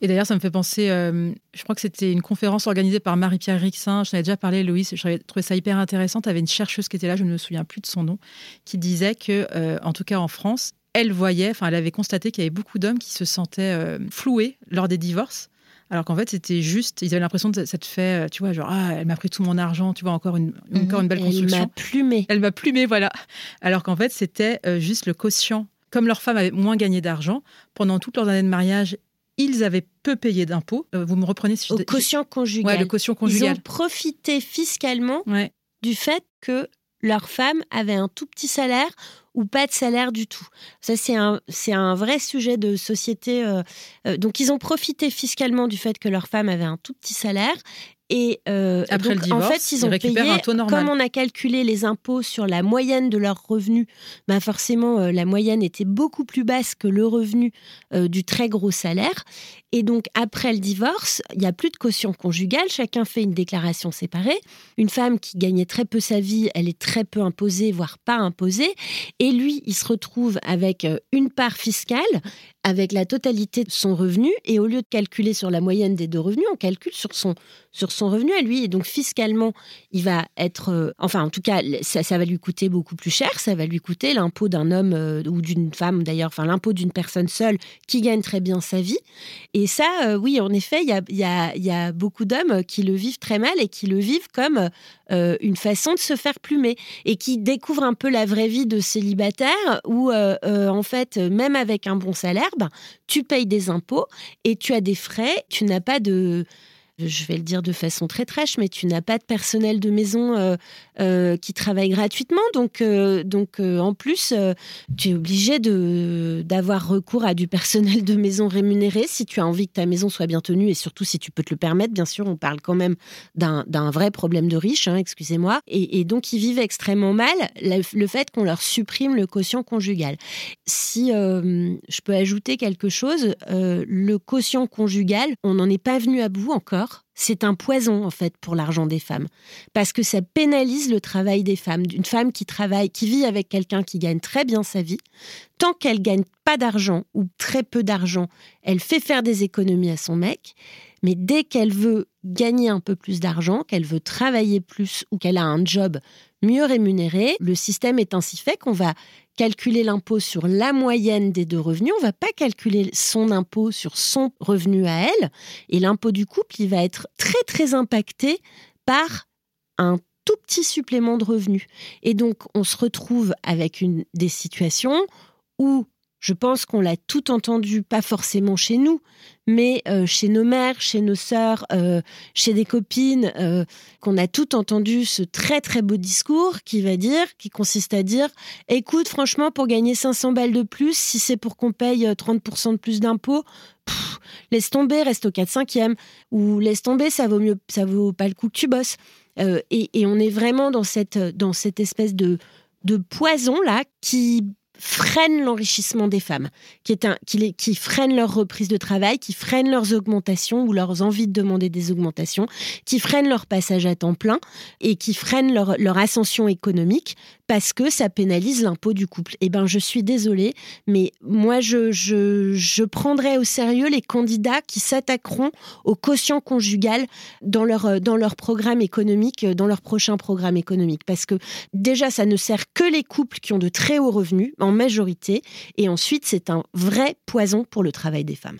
Et d'ailleurs, ça me fait penser, euh, je crois que c'était une conférence organisée par Marie-Pierre Rixin, je t'en avais déjà parlé, Loïs, j'avais trouvé ça hyper intéressant. Tu avais une chercheuse qui était là, je ne me souviens plus de son nom, qui disait que, euh, en tout cas en France, elle voyait, enfin, elle avait constaté qu'il y avait beaucoup d'hommes qui se sentaient euh, floués lors des divorces. Alors qu'en fait, c'était juste, ils avaient l'impression de s'être fait, tu vois, genre, ah, elle m'a pris tout mon argent, tu vois, encore une, encore une belle construction. Elle m'a plumé. Elle m'a plumé, voilà. Alors qu'en fait, c'était juste le quotient. Comme leur femme avait moins gagné d'argent, pendant toutes leurs années de mariage ils avaient peu payé d'impôts. Euh, vous me reprenez si je... Au quotient conjugal. Ouais, le quotient conjugal. Ils ont profité fiscalement du fait que leur femme avait un tout petit salaire ou pas de salaire du tout. Ça, c'est un, c'est un vrai sujet de société. Euh, euh, donc, ils ont profité fiscalement du fait que leur femme avait un tout petit salaire et euh, Après le divorce, en fait, ils ont payé, un taux normal. comme on a calculé les impôts sur la moyenne de leurs revenus, bah forcément, euh, la moyenne était beaucoup plus basse que le revenu euh, du très gros salaire. Et donc, après le divorce, il n'y a plus de caution conjugale, chacun fait une déclaration séparée. Une femme qui gagnait très peu sa vie, elle est très peu imposée, voire pas imposée. Et lui, il se retrouve avec une part fiscale, avec la totalité de son revenu. Et au lieu de calculer sur la moyenne des deux revenus, on calcule sur son sur son revenu à lui. Et donc, fiscalement, il va être. Euh, enfin, en tout cas, ça, va lui coûter beaucoup plus cher. Ça va lui coûter l'impôt d'un homme euh, ou d'une femme, d'ailleurs, enfin, l'impôt d'une personne seule qui gagne très bien sa vie. Et ça, euh, oui, en effet, il y a, y, a, y a, beaucoup d'hommes qui le vivent très mal et qui le vivent comme une façon de se faire plumer et qui découvrent un peu la vraie vie de célibataire où, en fait, même avec un bon salaire, ben, tu payes des impôts et tu as des frais, tu n'as pas de je vais le dire de façon très trèche, mais tu n'as pas de personnel de maison euh, euh, qui travaille gratuitement. Donc, euh, donc en plus, tu es obligé d'avoir recours à du personnel de maison rémunéré si tu as envie que ta maison soit bien tenue et surtout si tu peux te le permettre. Bien sûr, on parle quand même d'un vrai problème de riche, hein, excusez-moi. Et, donc, ils vivent extrêmement mal le, fait qu'on leur supprime le quotient conjugal. Si je peux ajouter quelque chose, le quotient conjugal, on n'en est pas venu à bout encore c'est un poison en fait pour l'argent des femmes parce que ça pénalise le travail des femmes. D'une femme qui travaille, qui vit avec quelqu'un qui gagne très bien sa vie, tant qu'elle gagne pas d'argent ou très peu d'argent, elle fait faire des économies à son mec. Mais dès qu'elle veut gagner un peu plus d'argent, qu'elle veut travailler plus ou qu'elle a un job mieux rémunéré, le système est ainsi fait qu'on va calculer l'impôt sur la moyenne des deux revenus, on va pas calculer son impôt sur son revenu à elle. Et l'impôt du couple, il va être très très impacté par un tout petit supplément de revenus. Et donc, on se retrouve avec une, des situations où je pense qu'on l'a tout entendu, pas forcément chez nous, mais euh, chez nos mères, chez nos sœurs, euh, chez des copines, euh, qu'on a tout entendu ce très très beau discours qui va dire, qui consiste à dire, écoute, franchement, pour gagner 500 balles de plus, si c'est pour qu'on paye 30% de plus d'impôts, laisse tomber, reste au 4-5e, ou laisse tomber, ça vaut mieux, ça vaut pas le coup que tu bosses. Et, et, on est vraiment dans cette, dans cette espèce de, de poison là qui freine l'enrichissement des femmes, qui, est freine leur reprise de travail, qui freine leurs augmentations ou leurs envies de demander des augmentations, qui freine leur passage à temps plein et qui freine leur ascension économique parce que ça pénalise l'impôt du couple. Eh ben, je suis désolée, mais moi, je, je, prendrai au sérieux les candidats qui s'attaqueront au quotient conjugal dans leur, dans leur programme économique, dans leur prochain programme économique. Parce que déjà, ça ne sert que les couples qui ont de très hauts revenus, en majorité, et ensuite, c'est un vrai poison pour le travail des femmes.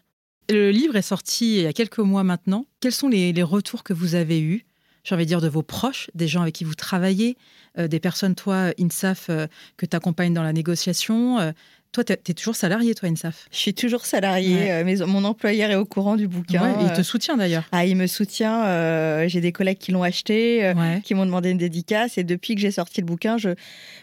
Le livre est sorti il y a quelques mois maintenant. Quels sont les, les retours que vous avez eus? J'ai envie de dire, de vos proches, des gens avec qui vous travaillez, euh, des personnes, toi, INSAF, euh, que tu accompagnes dans la négociation. Euh, toi, tu es, toujours salarié, toi, INSAF? Je suis toujours salarié, ouais. mais mon employeur est au courant du bouquin. Ouais, il te soutient d'ailleurs. Ah, il me soutient. Euh, j'ai des collègues qui l'ont acheté, euh, ouais. qui m'ont demandé une dédicace. Et depuis que j'ai sorti le bouquin, je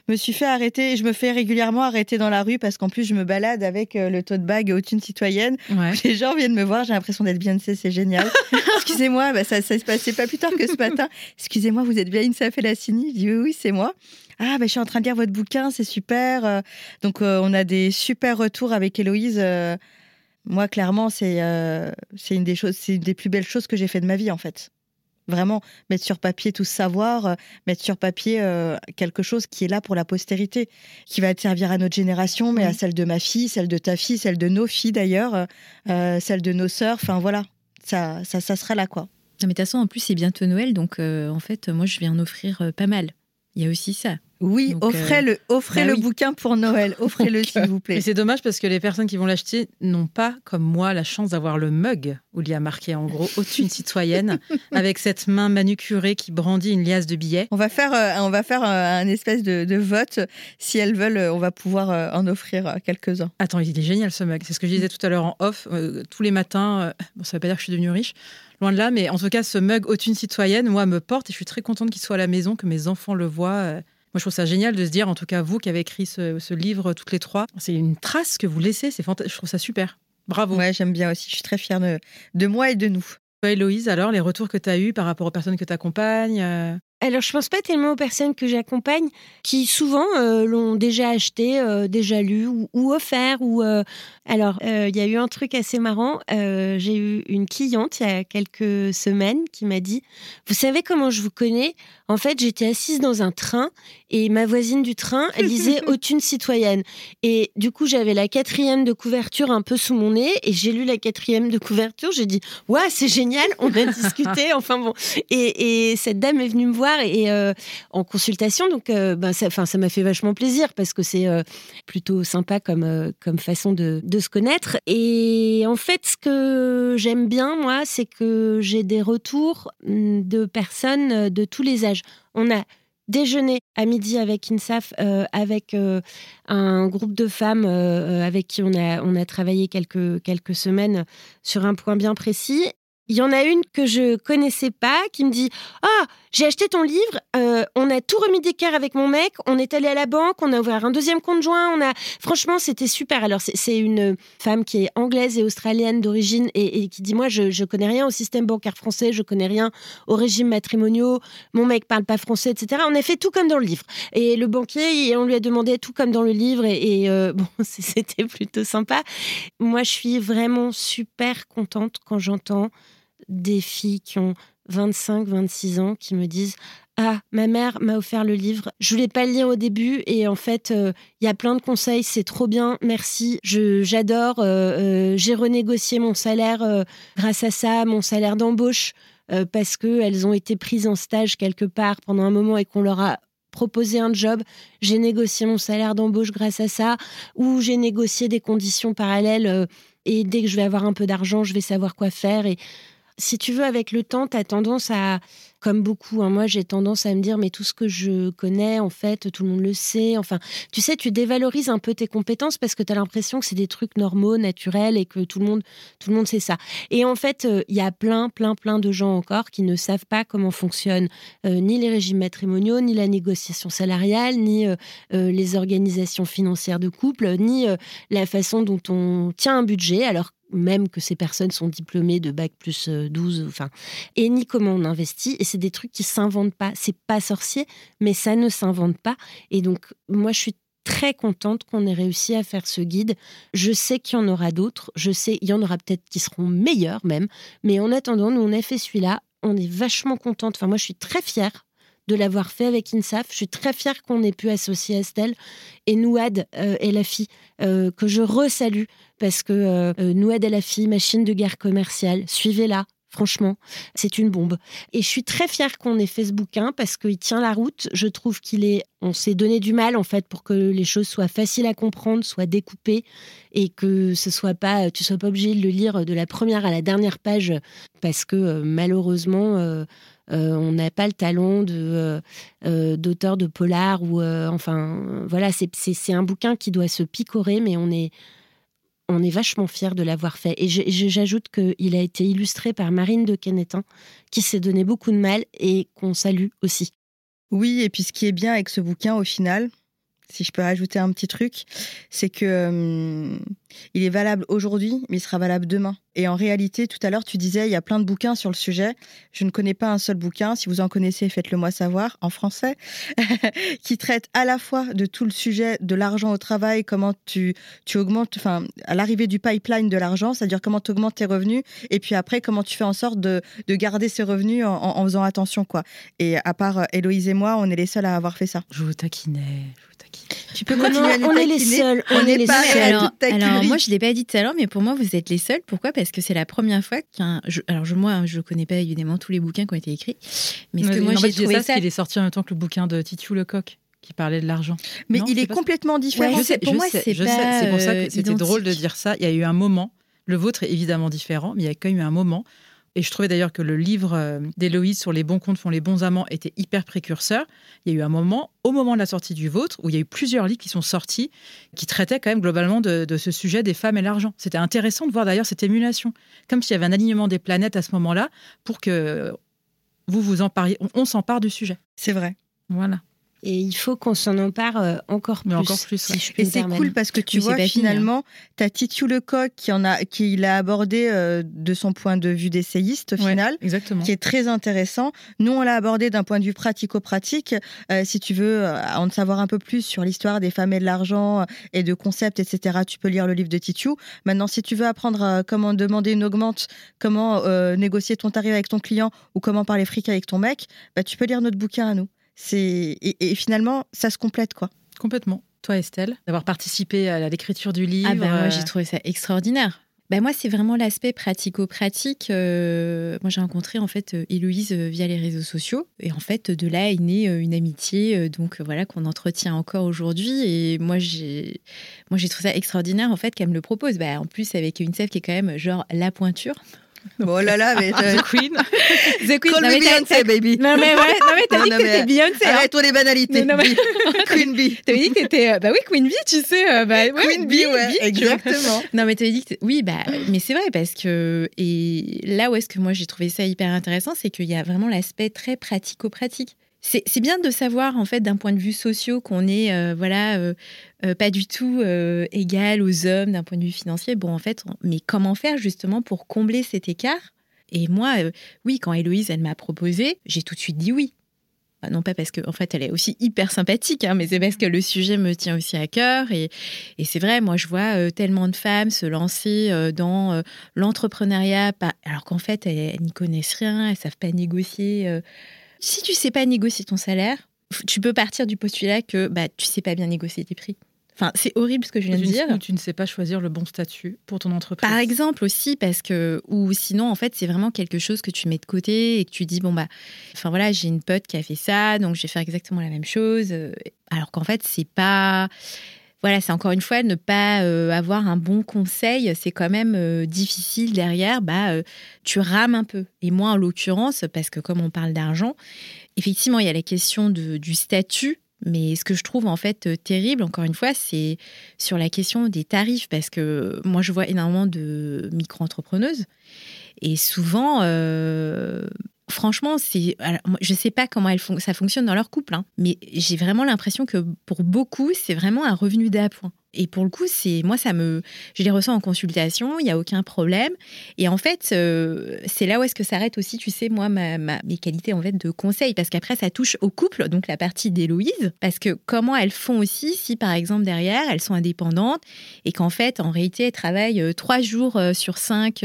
me suis fait arrêter. Je me fais régulièrement arrêter dans la rue parce qu'en plus, je me balade avec euh, le tote bag haute une citoyenne. Les gens viennent me voir, j'ai l'impression d'être bien c'est génial. Excusez-moi, bah, ça, ça se passait pas plus tard que ce matin. Excusez-moi, vous êtes bien INSAF et la CINI Je dis oui, oui, c'est moi. Ah, ben, je suis en train de lire votre bouquin, c'est super. Donc, euh, on a des super retours avec Héloïse. Euh, moi, clairement, c'est euh, une des choses, c'est une des plus belles choses que j'ai fait de ma vie, en fait. Vraiment, mettre sur papier tout ce savoir, mettre sur papier quelque chose qui est là pour la postérité, qui va servir à notre génération, mais oui. à celle de ma fille, celle de ta fille, celle de nos filles d'ailleurs, celle de nos sœurs. Enfin, voilà, ça, ça, ça sera là, quoi. Non, mais de toute façon, en plus, c'est bientôt Noël, donc en fait, moi, je vais en offrir pas mal. Il y a aussi ça. Oui, Donc, offrez, euh... le, offrez bah le oui. bouquin pour Noël. Offrez-le, s'il vous plaît. Mais c'est dommage parce que les personnes qui vont l'acheter n'ont pas, comme moi, la chance d'avoir le mug où il y a marqué en gros une citoyenne avec cette main manucurée qui brandit une liasse de billets. On va faire, euh, on va faire un espèce de, de, vote. Si elles veulent, on va pouvoir euh, en offrir quelques-uns. Attends, il est génial ce mug. C'est ce que je disais tout à l'heure en off. Euh, tous les matins, bon, ça ne veut pas dire que je suis devenue riche. Loin de là, mais en tout cas, ce mug au une citoyenne, moi, me porte et je suis très contente qu'il soit à la maison, que mes enfants le voient. Moi, je trouve ça génial de se dire, en tout cas, vous qui avez écrit ce, ce livre toutes les trois, c'est une trace que vous laissez, c'est fantastique. Je trouve ça super. Bravo. Ouais, j'aime bien aussi. Je suis très fière de, de moi et de nous. Héloïse, alors, les retours que tu as eus par rapport aux personnes que tu accompagnes euh... Alors, je pense pas tellement aux personnes que j'accompagne qui souvent euh, l'ont déjà acheté, euh, déjà lu ou, ou offert. Ou euh... alors, il y a eu un truc assez marrant. J'ai eu une cliente il y a quelques semaines qui m'a dit "Vous savez comment je vous connais? En fait, j'étais assise dans un train et ma voisine du train, elle lisait Aucune citoyenne. Et du coup, j'avais la quatrième de couverture un peu sous mon nez et j'ai lu la quatrième de couverture. J'ai dit "Ouais, c'est génial." On a discuté. Enfin bon. Et, et cette dame est venue me voir et euh, en consultation. Donc, ben, ça, ça m'a fait vachement plaisir parce que c'est euh, plutôt sympa comme, comme façon de, de, se connaître. Et en fait, ce que j'aime bien, moi, c'est que j'ai des retours mm, de personnes de tous les âges. On a déjeuner à midi avec INSAF, avec un groupe de femmes avec qui on a, on a travaillé quelques, quelques semaines sur un point bien précis. Il y en a une que je connaissais pas qui me dit Ah, j'ai acheté ton livre, euh, on a tout remis d'équerre avec mon mec, on est allé à la banque, on a ouvert un deuxième compte joint, on a. Franchement, c'était super. Alors, c'est une femme qui est anglaise et australienne d'origine et, qui dit Moi, je, je connais rien au système bancaire français, je connais rien au régime matrimoniaux, mon mec parle pas français, etc. On a fait tout comme dans le livre. Et le banquier, on lui a demandé tout comme dans le livre et, et euh, bon, c'était plutôt sympa. Moi, je suis vraiment super contente quand j'entends des filles qui ont 25, 26 ans qui me disent Ah, ma mère m'a offert le livre. Je voulais pas le lire au début et en fait, il euh, y a plein de conseils. C'est trop bien. Merci. J'adore. Euh, euh, J'ai renégocié mon salaire grâce à ça, mon salaire d'embauche, parce qu'elles ont été prises en stage quelque part pendant un moment et qu'on leur a proposé un job, j'ai négocié mon salaire d'embauche grâce à ça, ou j'ai négocié des conditions parallèles et dès que je vais avoir un peu d'argent, je vais savoir quoi faire. Si tu veux, avec le temps, tu as tendance à, comme beaucoup, hein, moi j'ai tendance à me dire, mais tout ce que je connais, en fait, tout le monde le sait. Enfin, tu sais, tu dévalorises un peu tes compétences parce que tu as l'impression que c'est des trucs normaux, naturels et que tout le monde, tout le monde sait ça. Et en fait, il euh, y a plein, plein, plein de gens encore qui ne savent pas comment fonctionnent euh, ni les régimes matrimoniaux, ni la négociation salariale, ni euh, les organisations financières de couple, ni la façon dont on tient un budget. Alors même que ces personnes sont diplômées de bac plus 12, enfin, et ni comment on investit. Et c'est des trucs qui s'inventent pas. C'est pas sorcier, mais ça ne s'invente pas. Et donc, moi, je suis très contente qu'on ait réussi à faire ce guide. Je sais qu'il y en aura d'autres. Je sais, il y en aura peut-être qui seront meilleurs même. Mais en attendant, nous, on a fait celui-là. On est vachement contente. Enfin, moi, je suis très fière de l'avoir fait avec INSAF. Je suis très fière qu'on ait pu associer Estelle et Nouad euh, et la fille, euh, que je resalue parce que euh, Nouad et la fille, machine de guerre commerciale, suivez-la. Franchement, c'est une bombe. Et je suis très fière qu'on ait fait ce bouquin parce qu'il tient la route. Je trouve qu'il est. On s'est donné du mal en fait pour que les choses soient faciles à comprendre, soient découpées et que ce soit pas, tu sois pas obligé de le lire de la première à la dernière page parce que malheureusement. Euh, on n'a pas le talent de euh, d'auteur de polar ou enfin voilà c'est un bouquin qui doit se picorer mais on est on est vachement fiers de l'avoir fait. Et j'ajoute qu'il a été illustré par Marine de Kennetin, qui s'est donné beaucoup de mal et qu'on salue aussi. Oui, et puis ce qui est bien avec ce bouquin, au final, si je peux rajouter un petit truc, c'est que euh, il est valable aujourd'hui, mais il sera valable demain. Et en réalité, tout à l'heure, tu disais, il y a plein de bouquins sur le sujet. Je ne connais pas un seul bouquin. Si vous en connaissez, faites-le moi savoir en français, qui traite à la fois de tout le sujet de l'argent au travail, comment tu, tu augmentes, enfin, à l'arrivée du pipeline de l'argent, c'est-à-dire comment tu augmentes tes revenus, et puis après, comment tu fais en sorte de, de garder ces revenus en, faisant attention, quoi. Et à part euh, Héloïse et moi, on est les seuls à avoir fait ça. Je vous taquinais. Je tu peux continuer on est les seuls. On, est les seuls. Alors, alors moi, je l'ai pas dit tout à l'heure, mais pour moi, vous êtes les seuls. Pourquoi? Parce que c'est la première fois qu'un. Alors, je, moi, je connais pas évidemment tous les bouquins qui ont été écrits. Mais ce que moi, j'ai trouvé ça. qu'il est sorti en même temps que le bouquin de Titiou Lecoq qui parlait de l'argent. Mais il est, complètement différent. je sais, pour moi, c'est C'est pour ça que c'était drôle de dire ça. Il y a eu un moment. Le vôtre est évidemment différent, mais il y a quand même eu un moment et je trouvais d'ailleurs que le livre euh, d'Héloïse sur les bons comptes font les bons amants était hyper précurseur. Il y a eu un moment, au moment de la sortie du vôtre, où il y a eu plusieurs livres qui sont sortis, qui traitaient quand même globalement de, ce sujet des femmes et l'argent. C'était intéressant de voir d'ailleurs cette émulation, comme s'il y avait un alignement des planètes à ce moment-là, pour que vous vous en pariez, on s'empare du sujet. C'est vrai. Voilà. Et il faut qu'on s'en empare euh, encore plus. encore plus. et c'est cool parce que tu vois finalement, tu as Titiou Lecoq qui en a, qui l'a abordé euh, de son point de vue d'essayiste au final, exactement. qui est très intéressant. Nous, on l'a abordé d'un point de vue pratico-pratique. Euh, si tu veux en savoir un peu plus sur l'histoire des femmes et de l'argent et de concepts, etc., tu peux lire le livre de Titiou. Maintenant, si tu veux apprendre comment demander une augmente, comment négocier ton tarif avec ton client ou comment parler fric avec ton mec, bah, tu peux lire notre bouquin à nous. C'est et, finalement, ça se complète quoi. Complètement. Toi, Estelle, d'avoir participé à l'écriture du livre. Ah ben, moi, j'ai trouvé ça extraordinaire. Ben moi, c'est vraiment l'aspect pratico-pratique. Euh, moi, j'ai rencontré en fait euh, Héloïse euh, via les réseaux sociaux, et en fait, de là est née une amitié, donc voilà qu'on entretient encore aujourd'hui. Et moi, j'ai, moi, j'ai trouvé ça extraordinaire en fait qu'elle me le propose. Ben, en plus, avec une sève qui est quand même genre la pointure. Oh là là, mais The Queen. The Queen. Call me Beyoncé, baby. Non mais ouais, non mais t'as dit que t'étais Beyoncé. Hein. Arrête-toi les banalités. Non, mais... Queen Bee. T'avais dit que t'étais, euh, bah oui, Queen Bee, tu sais, euh, bah ouais, Queen Bee, ouais, exactement. Non mais t'avais dit que, oui, bah, mais c'est vrai parce que et là où est-ce que moi j'ai trouvé ça hyper intéressant, c'est qu'il y a vraiment l'aspect très pratico-pratique c'est bien de savoir en fait d'un point de vue social qu'on est euh, voilà euh, euh, pas du tout égal aux hommes d'un point de vue financier. Bon en fait, mais comment faire justement pour combler cet écart? Et moi, oui, quand Héloïse elle m'a proposé, j'ai tout de suite dit oui. Non pas parce qu'en en fait elle est aussi hyper sympathique, hein, mais c'est parce que le sujet me tient aussi à cœur. Et, et c'est vrai, moi je vois tellement de femmes se lancer dans l'entrepreneuriat, alors qu'en fait elles, elles n'y connaissent rien, elles savent pas négocier si tu sais pas négocier ton salaire, tu peux partir du postulat que bah, tu sais pas bien négocier tes prix. Enfin, c'est horrible ce que je viens de dire. Ou tu ne sais pas choisir le bon statut pour ton entreprise. Par exemple aussi, parce que, ou sinon, en fait, c'est vraiment quelque chose que tu mets de côté et que tu dis, bon, bah, enfin voilà, j'ai une pote qui a fait ça, donc je vais faire exactement la même chose. Alors qu'en fait, c'est pas voilà, c'est encore une fois ne pas euh, avoir un bon conseil, c'est quand même euh, difficile derrière. Bah, euh, tu rames un peu. Et moi, en l'occurrence, parce que comme on parle d'argent, effectivement, il y a la question du statut. Mais ce que je trouve en fait terrible, encore une fois, c'est sur la question des tarifs, parce que moi, je vois énormément de micro-entrepreneuses. Et souvent, franchement, c'est, je ne sais pas comment ça fonctionne dans leur couple, hein, mais j'ai vraiment l'impression que pour beaucoup, c'est vraiment un revenu d'appoint. Et pour le coup, c'est moi, ça me, je les ressens en consultation, il y a aucun problème. Et en fait, euh, c'est là où est-ce que s'arrête aussi, tu sais, moi, mes qualités en fait de conseil, parce qu'après, ça touche au couple, donc la partie d'Héloïse, parce que comment elles font aussi, si par exemple derrière, elles sont indépendantes et qu'en fait, en réalité, elles travaillent euh, trois jours euh, sur cinq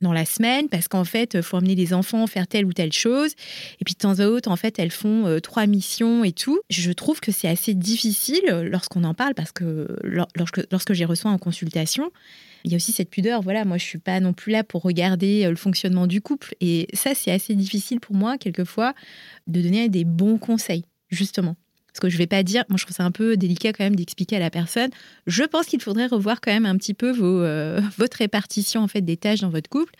dans la semaine, parce qu'en fait, il faut emmener les enfants faire telle ou telle chose, et puis de temps à autre, en fait, elles font trois missions et tout. Je trouve que c'est assez difficile lorsqu'on en parle, parce que lorsque, lorsque j'ai reçu en consultation, il y a aussi cette pudeur. Voilà, moi, je suis pas non plus là pour regarder euh, le fonctionnement du couple. Et ça, c'est assez difficile pour moi, quelquefois, de donner des bons conseils, justement. Parce que je vais pas dire, moi je trouve ça un peu délicat quand même d'expliquer à la personne. Je pense qu'il faudrait revoir quand même un petit peu vos, euh, votre répartition en fait des tâches dans votre couple.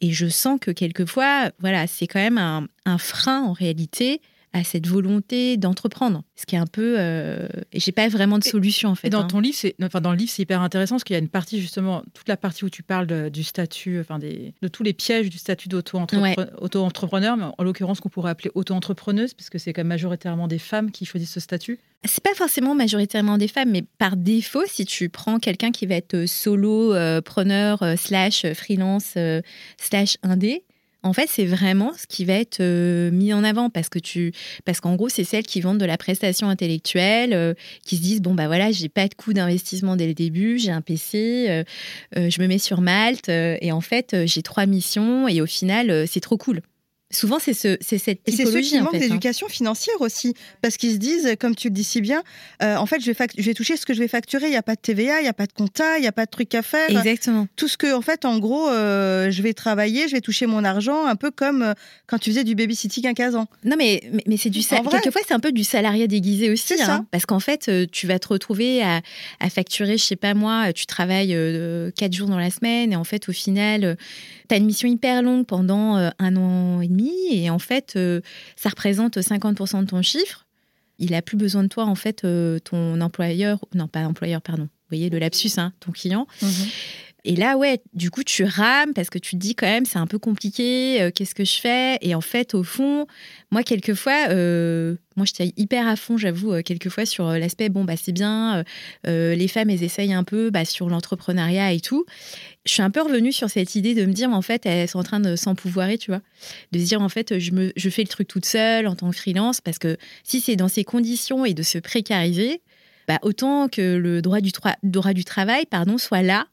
Et je sens que quelquefois, voilà, c'est quand même un frein en réalité à cette volonté d'entreprendre. Ce qui est un peu. Euh, j'ai pas vraiment de solution en fait. Et dans hein. ton livre, c'est enfin dans le livre, c'est hyper intéressant parce qu'il y a une partie justement, toute la partie où tu parles du statut, enfin des, de tous les pièges du statut d'auto-entrepreneur, en l'occurrence qu'on pourrait appeler auto-entrepreneuse, parce que c'est quand même majoritairement des femmes qui choisissent ce statut. C'est pas forcément majoritairement des femmes, mais par défaut, si tu prends quelqu'un qui va être solo, euh, preneur, euh, slash freelance, slash indé, en fait, c'est vraiment ce qui va être euh, mis en avant parce que tu, parce qu'en gros, c'est celles qui vendent de la prestation intellectuelle, euh, qui se disent bon bah voilà, j'ai pas de coût d'investissement dès le début, j'ai un PC, euh, je me mets sur Malte et en fait j'ai trois missions et au final c'est trop cool. Souvent, c'est ce, cette typologie. Et c'est ceux qui manquent hein. d'éducation financière aussi, parce qu'ils se disent, comme tu le dis si bien, euh, en fait, je vais, je vais toucher ce que je vais facturer. Il n'y a pas de TVA, il n'y a pas de compta, il n'y a pas de truc à faire. Exactement. Tout ce que, en fait, en gros, euh, je vais travailler, je vais toucher mon argent, un peu comme euh, quand tu faisais du babysitting à 15 ans. Non, mais, mais, c'est du quelquefois, c'est un peu du salariat déguisé aussi. Hein, ça. Parce qu'en fait, tu vas te retrouver à, à, facturer, je sais pas moi, tu travailles 4 jours dans la semaine et en fait, au final, tu as une mission hyper longue pendant un an et demi et en fait, euh, ça représente 50% de ton chiffre. Il a plus besoin de toi, en fait, euh, ton employeur, non pas employeur, pardon, vous voyez le lapsus, hein, ton client. Mhm. Et là, ouais, du coup, tu rames parce que tu te dis quand même, c'est un peu compliqué, euh, qu'est-ce que je fais? Et en fait, au fond, moi, quelquefois, euh, moi, j'étais hyper à fond, j'avoue, euh, quelquefois sur l'aspect, bon, bah, c'est bien, les femmes, elles essayent un peu bah, sur l'entrepreneuriat et tout. Je suis un peu revenue sur cette idée de me dire, en fait, elles sont en train de s'empouvoirer, tu vois. De se dire, en fait, je, me, je fais le truc toute seule en tant que freelance parce que si c'est dans ces conditions et de se précariser, bah, autant que le droit du, droit du travail pardon, soit là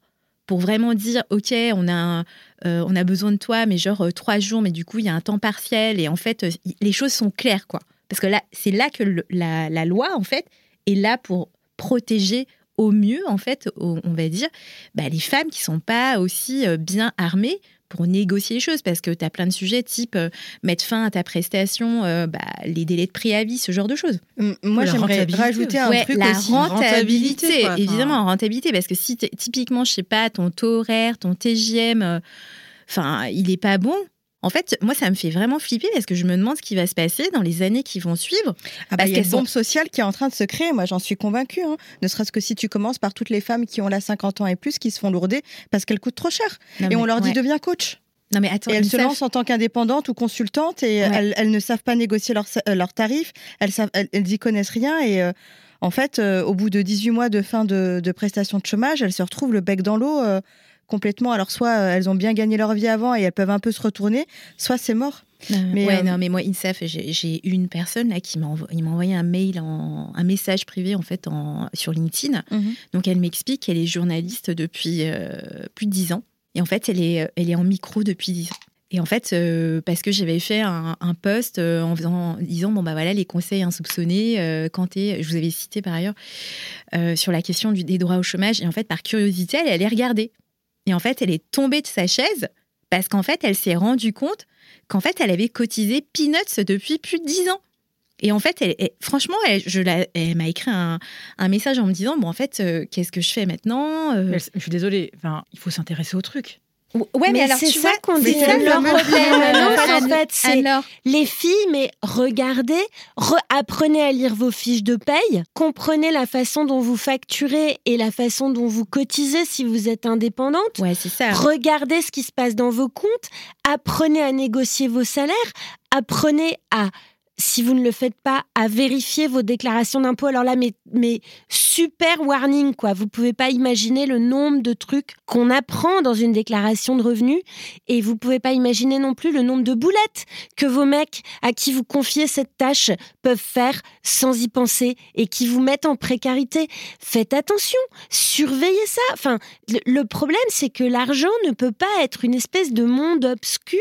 pour vraiment dire ok on a euh, on a besoin de toi mais genre euh, trois jours mais du coup il y a un temps partiel et en fait euh, les choses sont claires quoi. Parce que là c'est là que la, loi en fait est là pour protéger au mieux en fait on va dire bah, les femmes qui sont pas aussi bien armées pour négocier les choses parce que tu as plein de sujets type euh, mettre fin à ta prestation, euh, bah, les délais de préavis, ce genre de choses. Moi, j'aimerais rajouter un truc la aussi. rentabilité, évidemment, rentabilité parce que si typiquement, je sais pas, ton taux horaire, ton TGM, euh, enfin, il n'est pas bon, en fait, moi, ça me fait vraiment flipper parce que je me demande ce qui va se passer dans les années qui vont suivre. Ah bah, il y a une bombe sociale qui est en train de se créer. Moi, j'en suis convaincue. Hein. Ne serait-ce que si tu commences par toutes les femmes qui ont la 50 ans et plus qui se font lourder parce qu'elles coûtent trop cher. et on leur dit deviens coach. Non mais attends, et elles se lancent en tant qu'indépendantes ou consultantes et elles, ne savent pas négocier leurs euh, tarifs, elles, savent, elles, y connaissent rien et euh, en fait, euh, au bout de 18 mois de fin de, de prestation de chômage, elles se retrouvent le bec dans l'eau complètement. Alors, soit euh, elles ont bien gagné leur vie avant et elles peuvent un peu se retourner, soit c'est mort. mais ouais, euh, non, mais moi, INSAF, j'ai une personne là qui m'a envoyé un mail, en, un message privé en fait en, sur LinkedIn. Mhm. Donc elle m'explique qu'elle est journaliste depuis euh, plus de dix ans. Et en fait, elle est, elle est en micro depuis dix ans. Et en fait, parce que j'avais fait un, post en, faisant, disant bon bah voilà les conseils insoupçonnés quand es, je vous avais cité par ailleurs sur la question du, des droits au chômage. Et en fait, par curiosité, elle allait regarder. Et en fait, elle est tombée de sa chaise parce qu'en fait, elle s'est rendue compte qu'en fait, elle avait cotisé Peanuts depuis plus de dix ans. Et en fait, elle, franchement, elle, je elle m'a écrit un, message en me disant, bon, en fait, euh, qu'est-ce que je fais maintenant euh? Je suis désolée, enfin, il faut s'intéresser au truc. Ouais, mais, alors c'est ça qu'on dit. C'est le problème. en fait, c'est les filles, mais regardez, apprenez à lire vos fiches de paye, comprenez la façon dont vous facturez et la façon dont vous cotisez si vous êtes indépendante. Ouais, c'est ça. Regardez ce qui se passe dans vos comptes, apprenez à négocier vos salaires, apprenez à si vous ne le faites pas, à vérifier vos déclarations d'impôts. Alors là, mais, super warning, quoi. Vous pouvez pas imaginer le nombre de trucs qu'on apprend dans une déclaration de revenus et vous pouvez pas imaginer non plus le nombre de boulettes que vos mecs à qui vous confiez cette tâche peuvent faire sans y penser et qui vous mettent en précarité. Faites attention, surveillez ça. Enfin, le problème, c'est que l'argent ne peut pas être une espèce de monde obscur.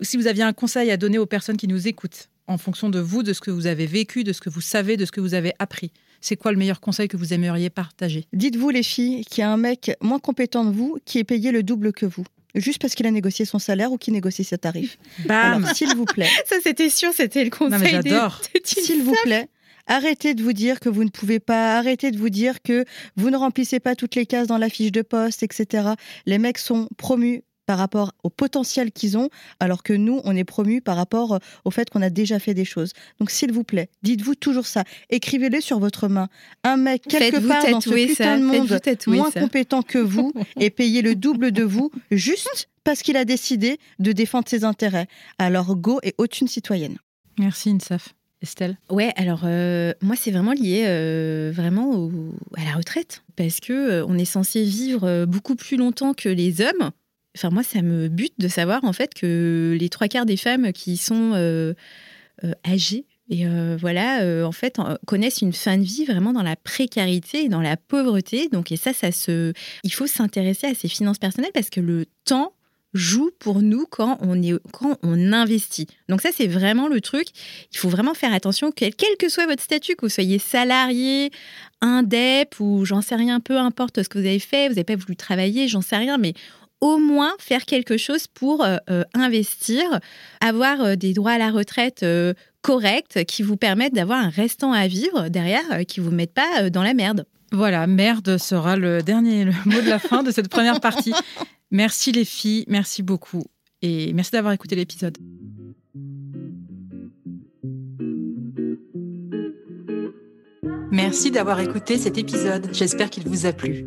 Si vous aviez un conseil à donner aux personnes qui nous écoutent, en fonction de vous, de ce que vous avez vécu, de ce que vous savez, de ce que vous avez appris. C'est quoi le meilleur conseil que vous aimeriez partager? Dites-vous, les filles, qu'il y a un mec moins compétent que vous qui est payé le double que vous juste parce qu'il a négocié son salaire ou qu'il négocie ses tarifs. Bam S'il vous plaît. Ça, c'était sûr, c'était le conseil. Non, j'adore. S'il vous plaît, Arrêtez de vous dire que vous ne pouvez pas, arrêtez de vous dire que vous ne remplissez pas toutes les cases dans la fiche de poste, etc. Les mecs sont promus par rapport au potentiel qu'ils ont, alors que nous, on est promus par rapport euh, au fait qu'on a déjà fait des choses. Donc, s'il vous plaît, dites-vous toujours ça. Écrivez-le sur votre main. Un mec, quelque part dans ce putain de monde, moins compétent que vous, et payé le double de vous, juste parce qu'il a décidé de défendre ses intérêts. Alors, go et haute une citoyenne. Merci, Insaf. Estelle? Ouais, alors euh, moi c'est vraiment lié euh, vraiment à la retraite parce que on est censé vivre beaucoup plus longtemps que les hommes Enfin, moi, ça me bute de savoir en fait que les trois quarts des femmes qui sont euh, euh, âgées et euh, voilà, en fait, connaissent une fin de vie vraiment dans la précarité et dans la pauvreté. Donc, et ça, ça se, il faut s'intéresser à ses finances personnelles parce que le temps joue pour nous quand on est quand on investit. Donc ça c'est vraiment le truc. Il faut vraiment faire attention quel, que soit votre statut, que vous soyez salarié, indep ou j'en sais rien, peu importe ce que vous avez fait, vous n'avez pas voulu travailler, j'en sais rien, mais au moins faire quelque chose pour euh, euh, investir, avoir euh, des droits à la retraite corrects qui vous permettent d'avoir un restant à vivre derrière, qui ne vous mettent pas dans la merde. Voilà, merde sera le dernier mot de la fin de cette première partie. Merci les filles, merci beaucoup et merci d'avoir écouté l'épisode. Merci d'avoir écouté cet épisode, j'espère qu'il vous a plu.